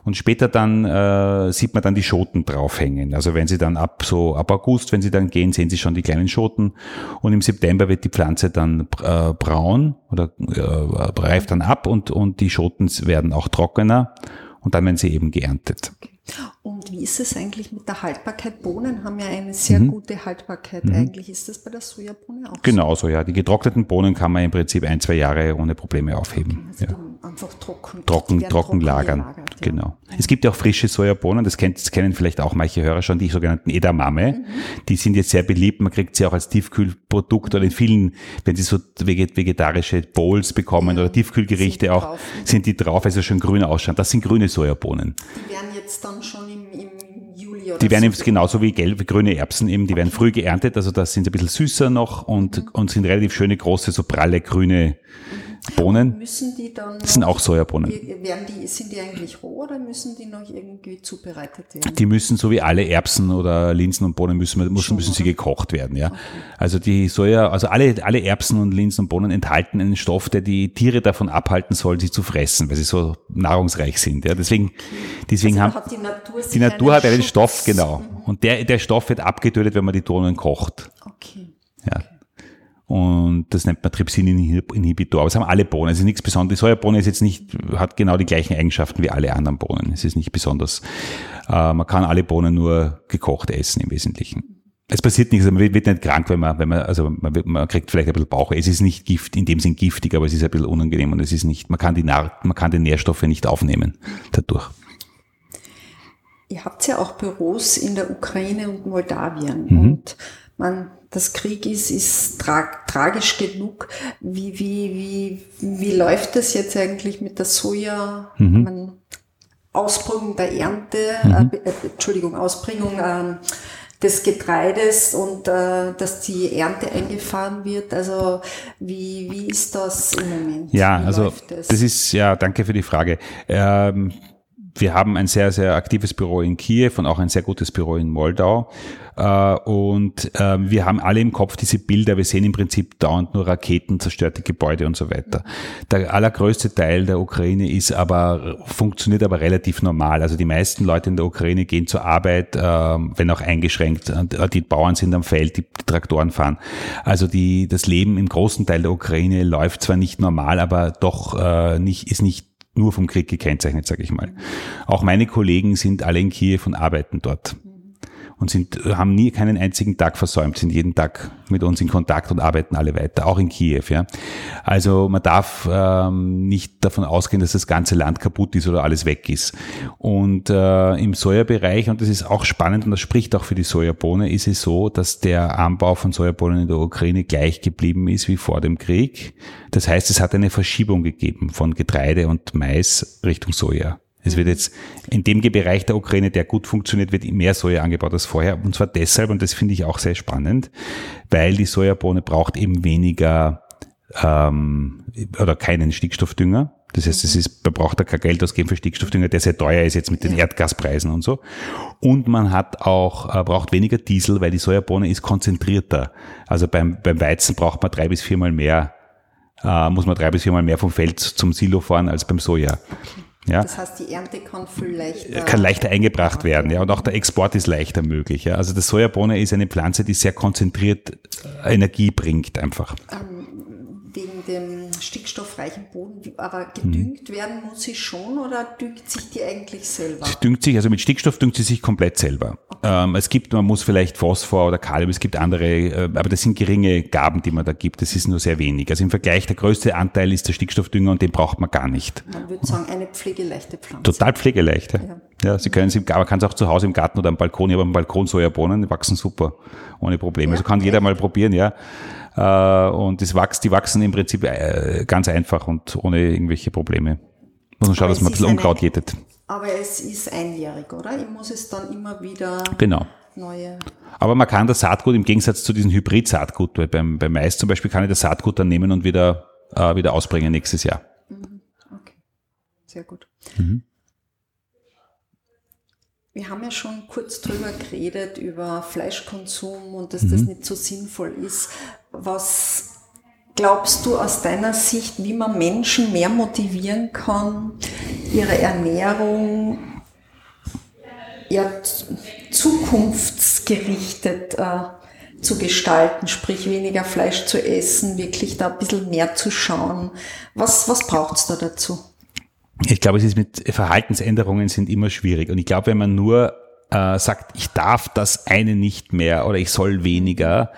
Und später dann äh, sieht man dann die Schoten draufhängen. Also wenn sie dann ab so ab August, wenn sie dann gehen, sehen sie schon die kleinen Schoten. Und im September wird die Pflanze dann äh, braun oder äh, reift dann ab und und die Schoten werden auch trockener und dann werden sie eben geerntet. Okay. Und wie ist es eigentlich mit der Haltbarkeit? Bohnen haben ja eine sehr mhm. gute Haltbarkeit. Mhm. Eigentlich ist das bei der Sojabohne auch Genau so, ja. Die getrockneten Bohnen kann man im Prinzip ein, zwei Jahre ohne Probleme aufheben. Okay, also ja einfach trocken, trocken, trocken lagern. Gelagert, ja. Genau. Es gibt ja auch frische Sojabohnen, das, kennt, das kennen vielleicht auch manche Hörer schon, die sogenannten Edamame. Mhm. Die sind jetzt sehr beliebt, man kriegt sie auch als Tiefkühlprodukt oder in vielen, wenn sie so vegetarische Bowls bekommen ja. oder Tiefkühlgerichte sind auch, sind die drauf, also schon grün ausschauen. Das sind grüne Sojabohnen. Die werden jetzt dann schon im, im Juli oder Die werden so genauso wie gelbe, grüne Erbsen eben, die werden früh geerntet, also das sind ein bisschen süßer noch und, mhm. und sind relativ schöne, große, so pralle, grüne mhm Bohnen. Müssen die dann. Das sind auch Sojabohnen. Werden die, sind die eigentlich roh oder müssen die noch irgendwie zubereitet werden? Die müssen, so wie alle Erbsen oder Linsen und Bohnen, müssen, müssen, Schon, müssen sie gekocht werden, ja. Okay. Also die Soja, also alle, alle Erbsen und Linsen und Bohnen enthalten einen Stoff, der die Tiere davon abhalten soll, sie zu fressen, weil sie so nahrungsreich sind, ja. Deswegen, deswegen also haben, die Natur, die Natur hat einen Stoff, genau. Mhm. Und der, der Stoff wird abgetötet, wenn man die Bohnen kocht. Okay. Und das nennt man Trypsin-Inhibitor. Aber es haben alle Bohnen. Es ist nichts Besonderes. Die Sojabohne ist jetzt nicht, hat genau die gleichen Eigenschaften wie alle anderen Bohnen. Es ist nicht besonders. Äh, man kann alle Bohnen nur gekocht essen im Wesentlichen. Es passiert nichts, man wird nicht krank, wenn man, wenn man, also man, wird, man kriegt vielleicht ein bisschen Bauch. Es ist nicht Gift, in dem Sinn giftig, aber es ist ein bisschen unangenehm und es ist nicht, man kann die, man kann die Nährstoffe nicht aufnehmen dadurch. Ihr habt ja auch Büros in der Ukraine und Moldawien mhm. und man das Krieg ist, ist tra tragisch genug. Wie, wie, wie, wie läuft das jetzt eigentlich mit der Soja? Mhm. Man, Ausbringung der Ernte, mhm. äh, Entschuldigung, Ausbringung äh, des Getreides und äh, dass die Ernte eingefahren wird. Also wie, wie ist das im Moment? Ja, wie also das? das? ist ja, danke für die Frage. Ähm, wir haben ein sehr, sehr aktives Büro in Kiew und auch ein sehr gutes Büro in Moldau. Äh, und äh, wir haben alle im Kopf diese Bilder. Wir sehen im Prinzip dauernd nur Raketen, zerstörte Gebäude und so weiter. Der allergrößte Teil der Ukraine ist aber, funktioniert aber relativ normal. Also die meisten Leute in der Ukraine gehen zur Arbeit, äh, wenn auch eingeschränkt. Die Bauern sind am Feld, die Traktoren fahren. Also die, das Leben im großen Teil der Ukraine läuft zwar nicht normal, aber doch nicht, ist nicht nur vom Krieg gekennzeichnet, sage ich mal. Auch meine Kollegen sind alle in Kiew und arbeiten dort und sind, haben nie keinen einzigen Tag versäumt, sind jeden Tag mit uns in Kontakt und arbeiten alle weiter, auch in Kiew. Ja. Also man darf ähm, nicht davon ausgehen, dass das ganze Land kaputt ist oder alles weg ist. Und äh, im Sojabereich, und das ist auch spannend und das spricht auch für die Sojabohne, ist es so, dass der Anbau von Sojabohnen in der Ukraine gleich geblieben ist wie vor dem Krieg. Das heißt, es hat eine Verschiebung gegeben von Getreide und Mais Richtung Soja. Es wird jetzt in dem Bereich der Ukraine, der gut funktioniert, wird mehr Soja angebaut als vorher. Und zwar deshalb, und das finde ich auch sehr spannend, weil die Sojabohne braucht eben weniger ähm, oder keinen Stickstoffdünger. Das heißt, es ist, man braucht da kein Geld ausgeben für Stickstoffdünger, der sehr teuer ist jetzt mit den Erdgaspreisen und so. Und man hat auch, äh, braucht weniger Diesel, weil die Sojabohne ist konzentrierter. Also beim, beim Weizen braucht man drei bis viermal mehr, äh, muss man drei bis viermal mehr vom Feld zum Silo fahren als beim Soja. Ja. Das heißt, die Ernte kann viel leichter, kann leichter eingebracht werden, ja, und auch der Export ist leichter möglich. Ja. Also das Sojabohne ist eine Pflanze, die sehr konzentriert Energie bringt einfach. Ähm, wegen dem stickstoffreichen Boden, aber gedüngt mhm. werden muss sie schon oder düngt sich die eigentlich selber? Sie düngt sich, also mit Stickstoff düngt sie sich komplett selber. Okay. Ähm, es gibt, man muss vielleicht Phosphor oder Kalium, es gibt andere, äh, aber das sind geringe Gaben, die man da gibt, das ist nur sehr wenig. Also im Vergleich, der größte Anteil ist der Stickstoffdünger und den braucht man gar nicht. Man würde sagen, eine pflegeleichte Pflanze. Total pflegeleicht, ja. ja. Ja, Sie können sie, aber kann es auch zu Hause im Garten oder am Balkon. Ich habe am Balkon Sojabohnen, die wachsen super, ohne Probleme. Ja, also kann jeder mal probieren, ja. Äh, und das wächst, die wachsen im Prinzip äh, ganz einfach und ohne irgendwelche Probleme. Muss man schauen, dass man ein bisschen Unkraut jätet. Aber es ist einjährig, oder? Ich muss es dann immer wieder genau. neue. Aber man kann das Saatgut im Gegensatz zu diesem Hybrid-Saatgut, weil beim, beim Mais zum Beispiel kann ich das Saatgut dann nehmen und wieder, äh, wieder ausbringen nächstes Jahr. Mhm. Okay, sehr gut. Mhm. Wir haben ja schon kurz drüber geredet, über Fleischkonsum und dass mhm. das nicht so sinnvoll ist. Was glaubst du aus deiner Sicht, wie man Menschen mehr motivieren kann, ihre Ernährung ja, zukunftsgerichtet äh, zu gestalten, sprich weniger Fleisch zu essen, wirklich da ein bisschen mehr zu schauen. Was, was braucht es da dazu? Ich glaube, es ist mit Verhaltensänderungen sind immer schwierig. Und ich glaube, wenn man nur äh, sagt, ich darf das eine nicht mehr oder ich soll weniger,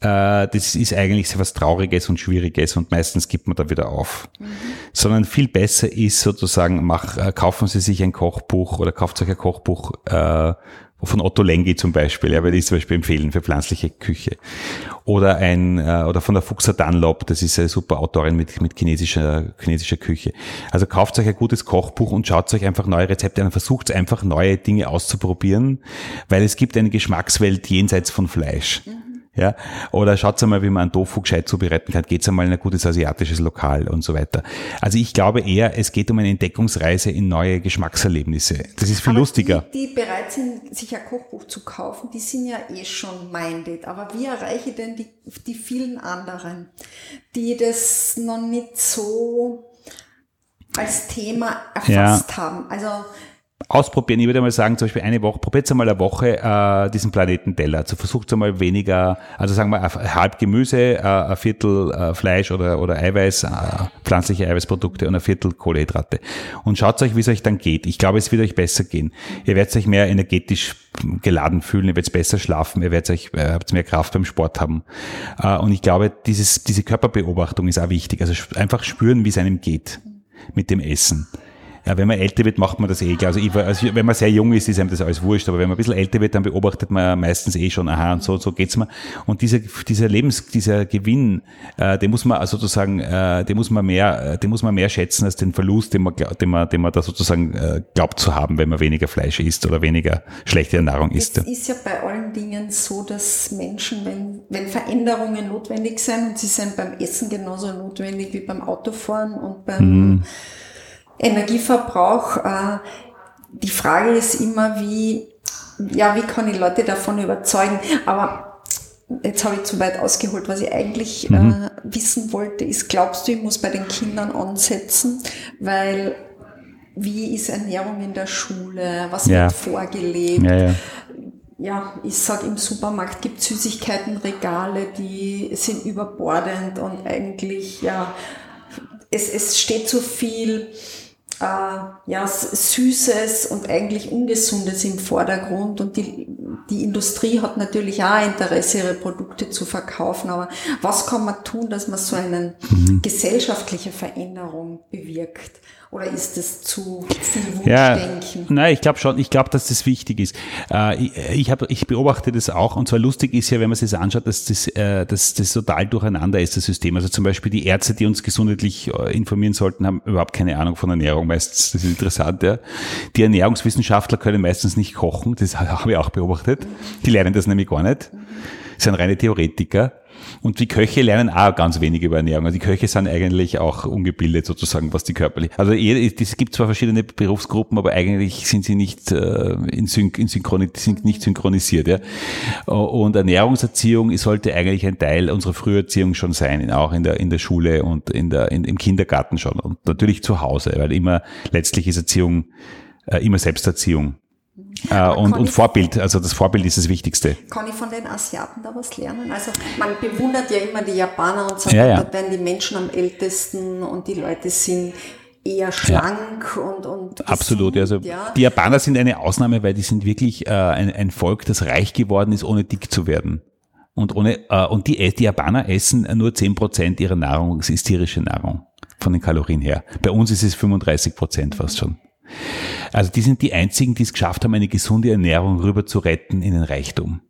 äh, das ist eigentlich sehr was Trauriges und Schwieriges und meistens gibt man da wieder auf. Mhm. Sondern viel besser ist sozusagen, mach, äh, kaufen Sie sich ein Kochbuch oder kauft euch ein Kochbuch äh, von Otto Lengi zum Beispiel, ja, würde ich zum Beispiel empfehlen für pflanzliche Küche. Oder ein, äh, oder von der Fuchser Dunlop, das ist eine super Autorin mit, mit chinesischer, chinesischer Küche. Also kauft euch ein gutes Kochbuch und schaut euch einfach neue Rezepte an, versucht einfach neue Dinge auszuprobieren, weil es gibt eine Geschmackswelt jenseits von Fleisch. Mhm. Ja? Oder schaut einmal, wie man einen Tofu gescheit zubereiten kann. Geht's einmal in ein gutes asiatisches Lokal und so weiter. Also ich glaube eher, es geht um eine Entdeckungsreise in neue Geschmackserlebnisse. Das ist viel Aber lustiger. Die, die bereit sind, sich ein Kochbuch zu kaufen, die sind ja eh schon minded. Aber wie erreiche ich denn die, die vielen anderen, die das noch nicht so als Thema erfasst ja. haben? Also ausprobieren. Ich würde mal sagen, zum Beispiel eine Woche, probiert einmal eine Woche äh, diesen Planeten Teller. Also versucht einmal weniger, also sagen wir halb Gemüse, äh, ein Viertel äh, Fleisch oder, oder Eiweiß, äh, pflanzliche Eiweißprodukte und ein Viertel Kohlenhydrate. Und schaut euch, wie es euch dann geht. Ich glaube, es wird euch besser gehen. Ihr werdet euch mehr energetisch geladen fühlen, ihr werdet besser schlafen, ihr werdet euch, äh, habt mehr Kraft beim Sport haben. Äh, und ich glaube, dieses, diese Körperbeobachtung ist auch wichtig. Also einfach spüren, wie es einem geht mit dem Essen. Ja, wenn man älter wird, macht man das eh. Also, ich, also wenn man sehr jung ist, ist einem das alles wurscht. Aber wenn man ein bisschen älter wird, dann beobachtet man meistens eh schon, aha, und so, so geht's mir. Und dieser, dieser Lebens, dieser Gewinn, äh, den muss man sozusagen, äh, den muss man mehr, äh, den muss man mehr schätzen als den Verlust, den man, den man, den man da sozusagen äh, glaubt zu haben, wenn man weniger Fleisch isst oder weniger schlechte Nahrung isst. Es ist ja bei allen Dingen so, dass Menschen, wenn, wenn Veränderungen notwendig sind, und sie sind beim Essen genauso notwendig wie beim Autofahren und beim, mm Energieverbrauch, äh, die Frage ist immer, wie, ja, wie kann ich Leute davon überzeugen? Aber jetzt habe ich zu weit ausgeholt. Was ich eigentlich mhm. äh, wissen wollte, ist, glaubst du, ich muss bei den Kindern ansetzen? Weil wie ist Ernährung in der Schule? Was ja. wird vorgelebt? Ja, ja. ja ich sage, im Supermarkt gibt es Süßigkeitenregale, die sind überbordend und eigentlich, ja, es, es steht so viel äh, ja, Süßes und eigentlich Ungesundes im Vordergrund und die, die Industrie hat natürlich auch Interesse, ihre Produkte zu verkaufen, aber was kann man tun, dass man so eine mhm. gesellschaftliche Veränderung bewirkt? Oder ist das zu viel Wunschdenken? Ja, nein, ich glaube schon. Ich glaube, dass das wichtig ist. Äh, ich, ich, hab, ich beobachte das auch. Und zwar lustig ist ja, wenn man sich das anschaut, dass das, äh, dass das total durcheinander ist, das System. Also zum Beispiel die Ärzte, die uns gesundheitlich äh, informieren sollten, haben überhaupt keine Ahnung von Ernährung meistens. Das ist interessant. Ja. Die Ernährungswissenschaftler können meistens nicht kochen. Das habe ich auch beobachtet. Die lernen das nämlich gar nicht. Das sind reine Theoretiker. Und die Köche lernen auch ganz wenig über Ernährung. Also die Köche sind eigentlich auch ungebildet sozusagen, was die körperlich. Also es gibt zwar verschiedene Berufsgruppen, aber eigentlich sind sie nicht äh, in, Syn in Synchroni sind nicht synchronisiert. Ja. Und Ernährungserziehung sollte eigentlich ein Teil unserer Früherziehung schon sein, auch in der in der Schule und in der in, im Kindergarten schon und natürlich zu Hause, weil immer letztlich ist Erziehung äh, immer Selbsterziehung. Äh, und, und Vorbild, also das Vorbild ist das Wichtigste. Kann ich von den Asiaten da was lernen? Also man bewundert ja immer die Japaner und sagt, ja, ja. dort werden die Menschen am ältesten und die Leute sind eher schlank ja. und, und Absolut, gesund, also ja. die Japaner sind eine Ausnahme, weil die sind wirklich äh, ein, ein Volk, das reich geworden ist, ohne dick zu werden. Und ohne äh, und die, die Japaner essen nur zehn Prozent ihrer Nahrung, es ist tierische Nahrung von den Kalorien her. Bei uns ist es 35 Prozent fast schon. Also die sind die einzigen, die es geschafft haben, eine gesunde Ernährung rüber zu retten in den Reichtum.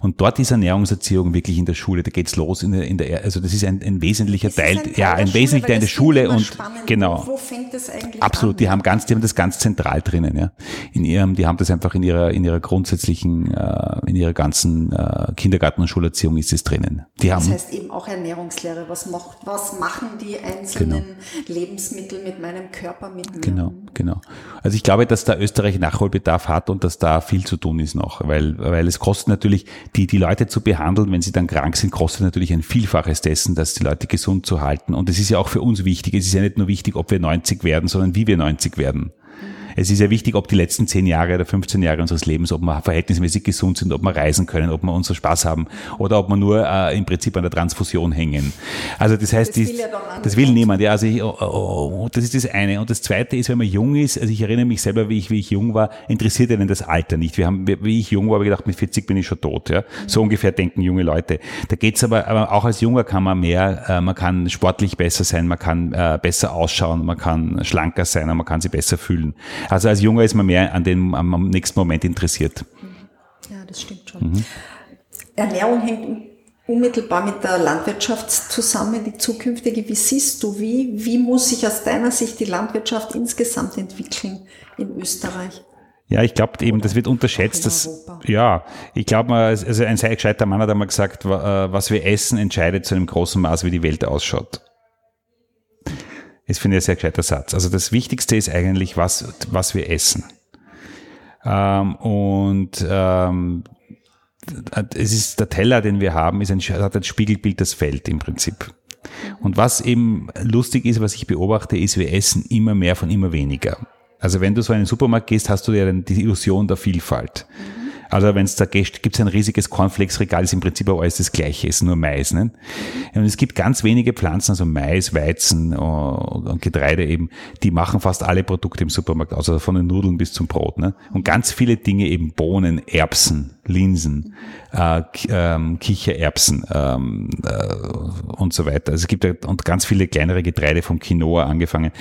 Und dort ist Ernährungserziehung wirklich in der Schule, da geht's los in der, in der also das ist ein, ein wesentlicher das Teil, ein Teil, ja, ein wesentlicher Teil in der Schule und spannend. genau. Wo fängt das eigentlich Absolut, an? die haben ganz, die haben das ganz zentral drinnen, ja. In ihrem, die haben das einfach in ihrer, in ihrer grundsätzlichen, äh, in ihrer ganzen äh, Kindergarten- und Schulerziehung ist es drinnen. Die das haben, heißt eben auch Ernährungslehre. Was macht, was machen die einzelnen genau. Lebensmittel mit meinem Körper mit mir? Genau, genau. Also ich glaube, dass da Österreich Nachholbedarf hat und dass da viel zu tun ist noch, weil, weil es kostet natürlich natürlich, die, die Leute zu behandeln, wenn sie dann krank sind, kostet natürlich ein Vielfaches dessen, dass die Leute gesund zu halten. Und es ist ja auch für uns wichtig. Es ist ja nicht nur wichtig, ob wir 90 werden, sondern wie wir 90 werden. Es ist ja wichtig, ob die letzten 10 Jahre oder 15 Jahre unseres Lebens, ob wir verhältnismäßig gesund sind, ob wir reisen können, ob wir unseren Spaß haben oder ob wir nur äh, im Prinzip an der Transfusion hängen. Also das heißt, das will, ja das will niemand. Ja, also ich, oh, oh, oh, das ist das eine. Und das zweite ist, wenn man jung ist, also ich erinnere mich selber, wie ich, wie ich jung war, interessiert einen das Alter nicht. Wir haben, wie ich jung war, habe ich gedacht, mit 40 bin ich schon tot. Ja? So ungefähr denken junge Leute. Da geht's aber, aber auch als Junger kann man mehr, äh, man kann sportlich besser sein, man kann äh, besser ausschauen, man kann schlanker sein und man kann sich besser fühlen. Also als Junger ist man mehr an den, am, nächsten Moment interessiert. Ja, das stimmt schon. Mhm. Ernährung hängt unmittelbar mit der Landwirtschaft zusammen, die zukünftige. Wie siehst du, wie, wie muss sich aus deiner Sicht die Landwirtschaft insgesamt entwickeln in Österreich? Ja, ich glaube eben, das wird unterschätzt. Dass, ja, ich glaube, also ein sehr gescheiter Mann hat einmal gesagt, was wir essen, entscheidet zu einem großen Maß, wie die Welt ausschaut. Das finde ich ein sehr gescheiter Satz. Also das Wichtigste ist eigentlich, was, was wir essen. Ähm, und ähm, es ist der Teller, den wir haben, ist ein, hat ein Spiegelbild das Feld im Prinzip. Und was eben lustig ist, was ich beobachte, ist, wir essen immer mehr von immer weniger. Also wenn du so in den Supermarkt gehst, hast du ja die Illusion der Vielfalt. Mhm. Also wenn es da geht, gibt es ein riesiges Cornflakes-Regal, ist im Prinzip aber alles das Gleiche, ist nur Mais. Ne? Und es gibt ganz wenige Pflanzen, also Mais, Weizen äh, und Getreide eben, die machen fast alle Produkte im Supermarkt also von den Nudeln bis zum Brot. Ne? Und ganz viele Dinge eben Bohnen, Erbsen, Linsen, äh, ähm, Kichererbsen ähm, äh, und so weiter. Also es gibt ja, und ganz viele kleinere Getreide vom Quinoa angefangen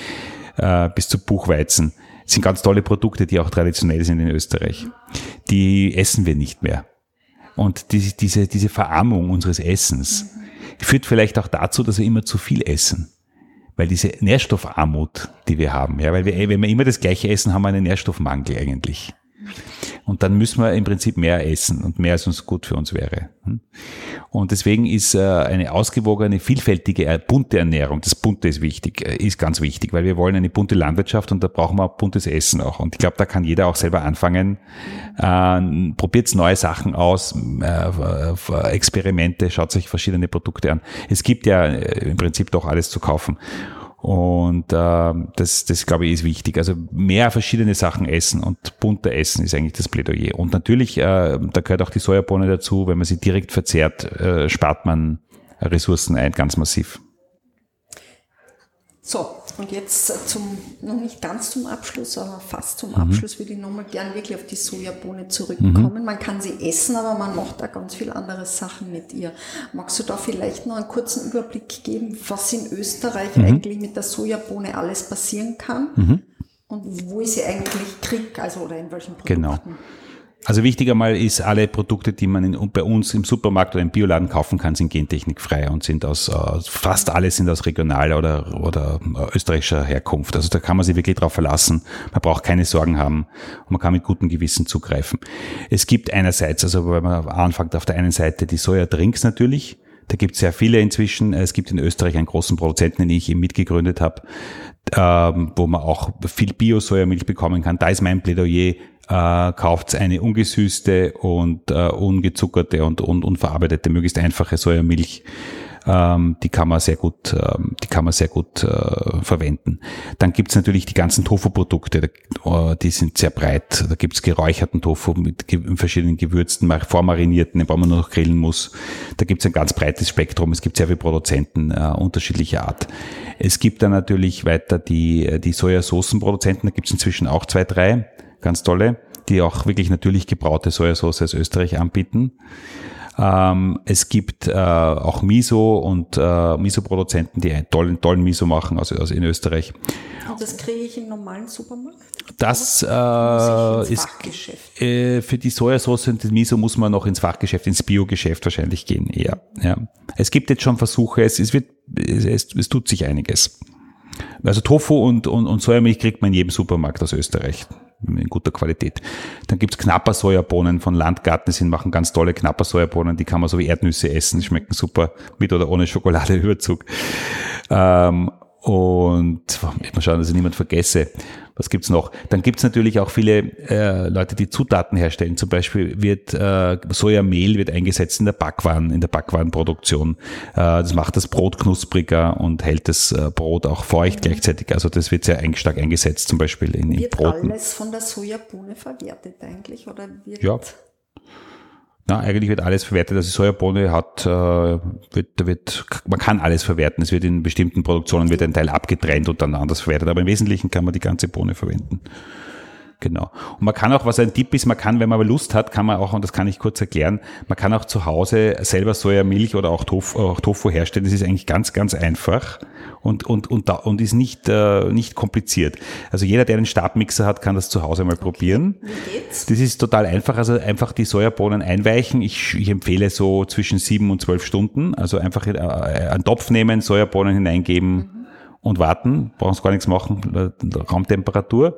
äh, bis zu Buchweizen sind ganz tolle Produkte, die auch traditionell sind in Österreich. Die essen wir nicht mehr. Und die, diese, diese Verarmung unseres Essens führt vielleicht auch dazu, dass wir immer zu viel essen. Weil diese Nährstoffarmut, die wir haben, ja, weil wir, wenn wir immer das Gleiche essen, haben wir einen Nährstoffmangel eigentlich. Und dann müssen wir im Prinzip mehr essen und mehr als uns gut für uns wäre. Und deswegen ist äh, eine ausgewogene, vielfältige, äh, bunte Ernährung, das Bunte ist wichtig, äh, ist ganz wichtig, weil wir wollen eine bunte Landwirtschaft und da brauchen wir buntes Essen auch. Und ich glaube, da kann jeder auch selber anfangen. Äh, Probiert neue Sachen aus, Experimente, schaut sich verschiedene Produkte an. Es gibt ja im Prinzip doch alles zu kaufen. Und äh, das, das glaube ich, ist wichtig. Also mehr verschiedene Sachen essen und bunter essen ist eigentlich das Plädoyer. Und natürlich, äh, da gehört auch die Sojabohne dazu, wenn man sie direkt verzehrt, äh, spart man Ressourcen ein, ganz massiv. So, und jetzt zum, noch nicht ganz zum Abschluss, aber fast zum mhm. Abschluss würde ich nochmal gern wirklich auf die Sojabohne zurückkommen. Mhm. Man kann sie essen, aber man macht da ganz viel andere Sachen mit ihr. Magst du da vielleicht noch einen kurzen Überblick geben, was in Österreich mhm. eigentlich mit der Sojabohne alles passieren kann? Mhm. Und wo ich sie eigentlich kriege, also oder in welchen Produkten? Genau. Also wichtig einmal ist, alle Produkte, die man in, bei uns im Supermarkt oder im Bioladen kaufen kann, sind gentechnikfrei und sind aus, fast alle sind aus regionaler oder, oder äh, österreichischer Herkunft. Also da kann man sich wirklich drauf verlassen. Man braucht keine Sorgen haben und man kann mit gutem Gewissen zugreifen. Es gibt einerseits, also wenn man anfängt, auf der einen Seite die Sojadrinks natürlich. Da gibt es sehr viele inzwischen. Es gibt in Österreich einen großen Produzenten, den ich eben mitgegründet habe, ähm, wo man auch viel Bio-Sojamilch bekommen kann. Da ist mein Plädoyer, äh, kauft eine ungesüßte und äh, ungezuckerte und, und unverarbeitete, möglichst einfache Sojamilch. Ähm, die kann man sehr gut, ähm, die kann man sehr gut äh, verwenden. Dann gibt's natürlich die ganzen Tofu-Produkte, uh, die sind sehr breit. Da gibt's geräucherten Tofu mit verschiedenen Gewürzen, vormarinierten, den man nur noch grillen muss. Da gibt's ein ganz breites Spektrum. Es gibt sehr viele Produzenten äh, unterschiedlicher Art. Es gibt dann natürlich weiter die, die Sojasoßenproduzenten, da gibt's inzwischen auch zwei, drei ganz tolle, die auch wirklich natürlich gebraute Sojasauce aus Österreich anbieten. Ähm, es gibt äh, auch Miso und äh, Miso-Produzenten, die einen tollen, tollen Miso machen aus, aus in Österreich. Und das kriege ich im normalen Supermarkt? Das äh, ist äh, für die Sojasauce und das Miso muss man noch ins Fachgeschäft, ins Biogeschäft wahrscheinlich gehen. Ja, ja. Es gibt jetzt schon Versuche, es, es wird, es, es tut sich einiges. Also Tofu und, und, und Sojamilch kriegt man in jedem Supermarkt aus Österreich in guter Qualität. Dann gibt's knapper Sojabohnen von Landgarten, die machen ganz tolle knapper Sojabohnen, die kann man so wie Erdnüsse essen, schmecken super mit oder ohne Schokoladeüberzug. Ähm, und mal schauen, dass ich niemand vergesse. Was gibt's noch? Dann gibt's natürlich auch viele äh, Leute, die Zutaten herstellen. Zum Beispiel wird äh, Sojamehl wird eingesetzt in der Backwaren, in der Backwarenproduktion. Äh, das macht das Brot knuspriger und hält das äh, Brot auch feucht gleichzeitig. Also das wird sehr stark eingesetzt, zum Beispiel in, in wird Broten. Wird alles von der Sojabohne verwertet eigentlich oder wird ja. Na, eigentlich wird alles verwertet. Also Sojabohne hat, äh, wird, wird, man kann alles verwerten. Es wird in bestimmten Produktionen wird ein Teil abgetrennt und dann anders verwertet. Aber im Wesentlichen kann man die ganze Bohne verwenden. Genau. Und man kann auch, was ein Tipp ist, man kann, wenn man aber Lust hat, kann man auch, und das kann ich kurz erklären, man kann auch zu Hause selber Sojamilch oder auch Tofu, auch Tofu herstellen. Das ist eigentlich ganz, ganz einfach und, und, und, da, und ist nicht, äh, nicht kompliziert. Also jeder, der einen Stabmixer hat, kann das zu Hause mal okay. probieren. Wie geht's? Das ist total einfach. Also einfach die Sojabohnen einweichen. Ich, ich empfehle so zwischen sieben und zwölf Stunden. Also einfach äh, einen Topf nehmen, Sojabohnen hineingeben. Mhm und warten, brauchen Sie gar nichts machen, Raumtemperatur.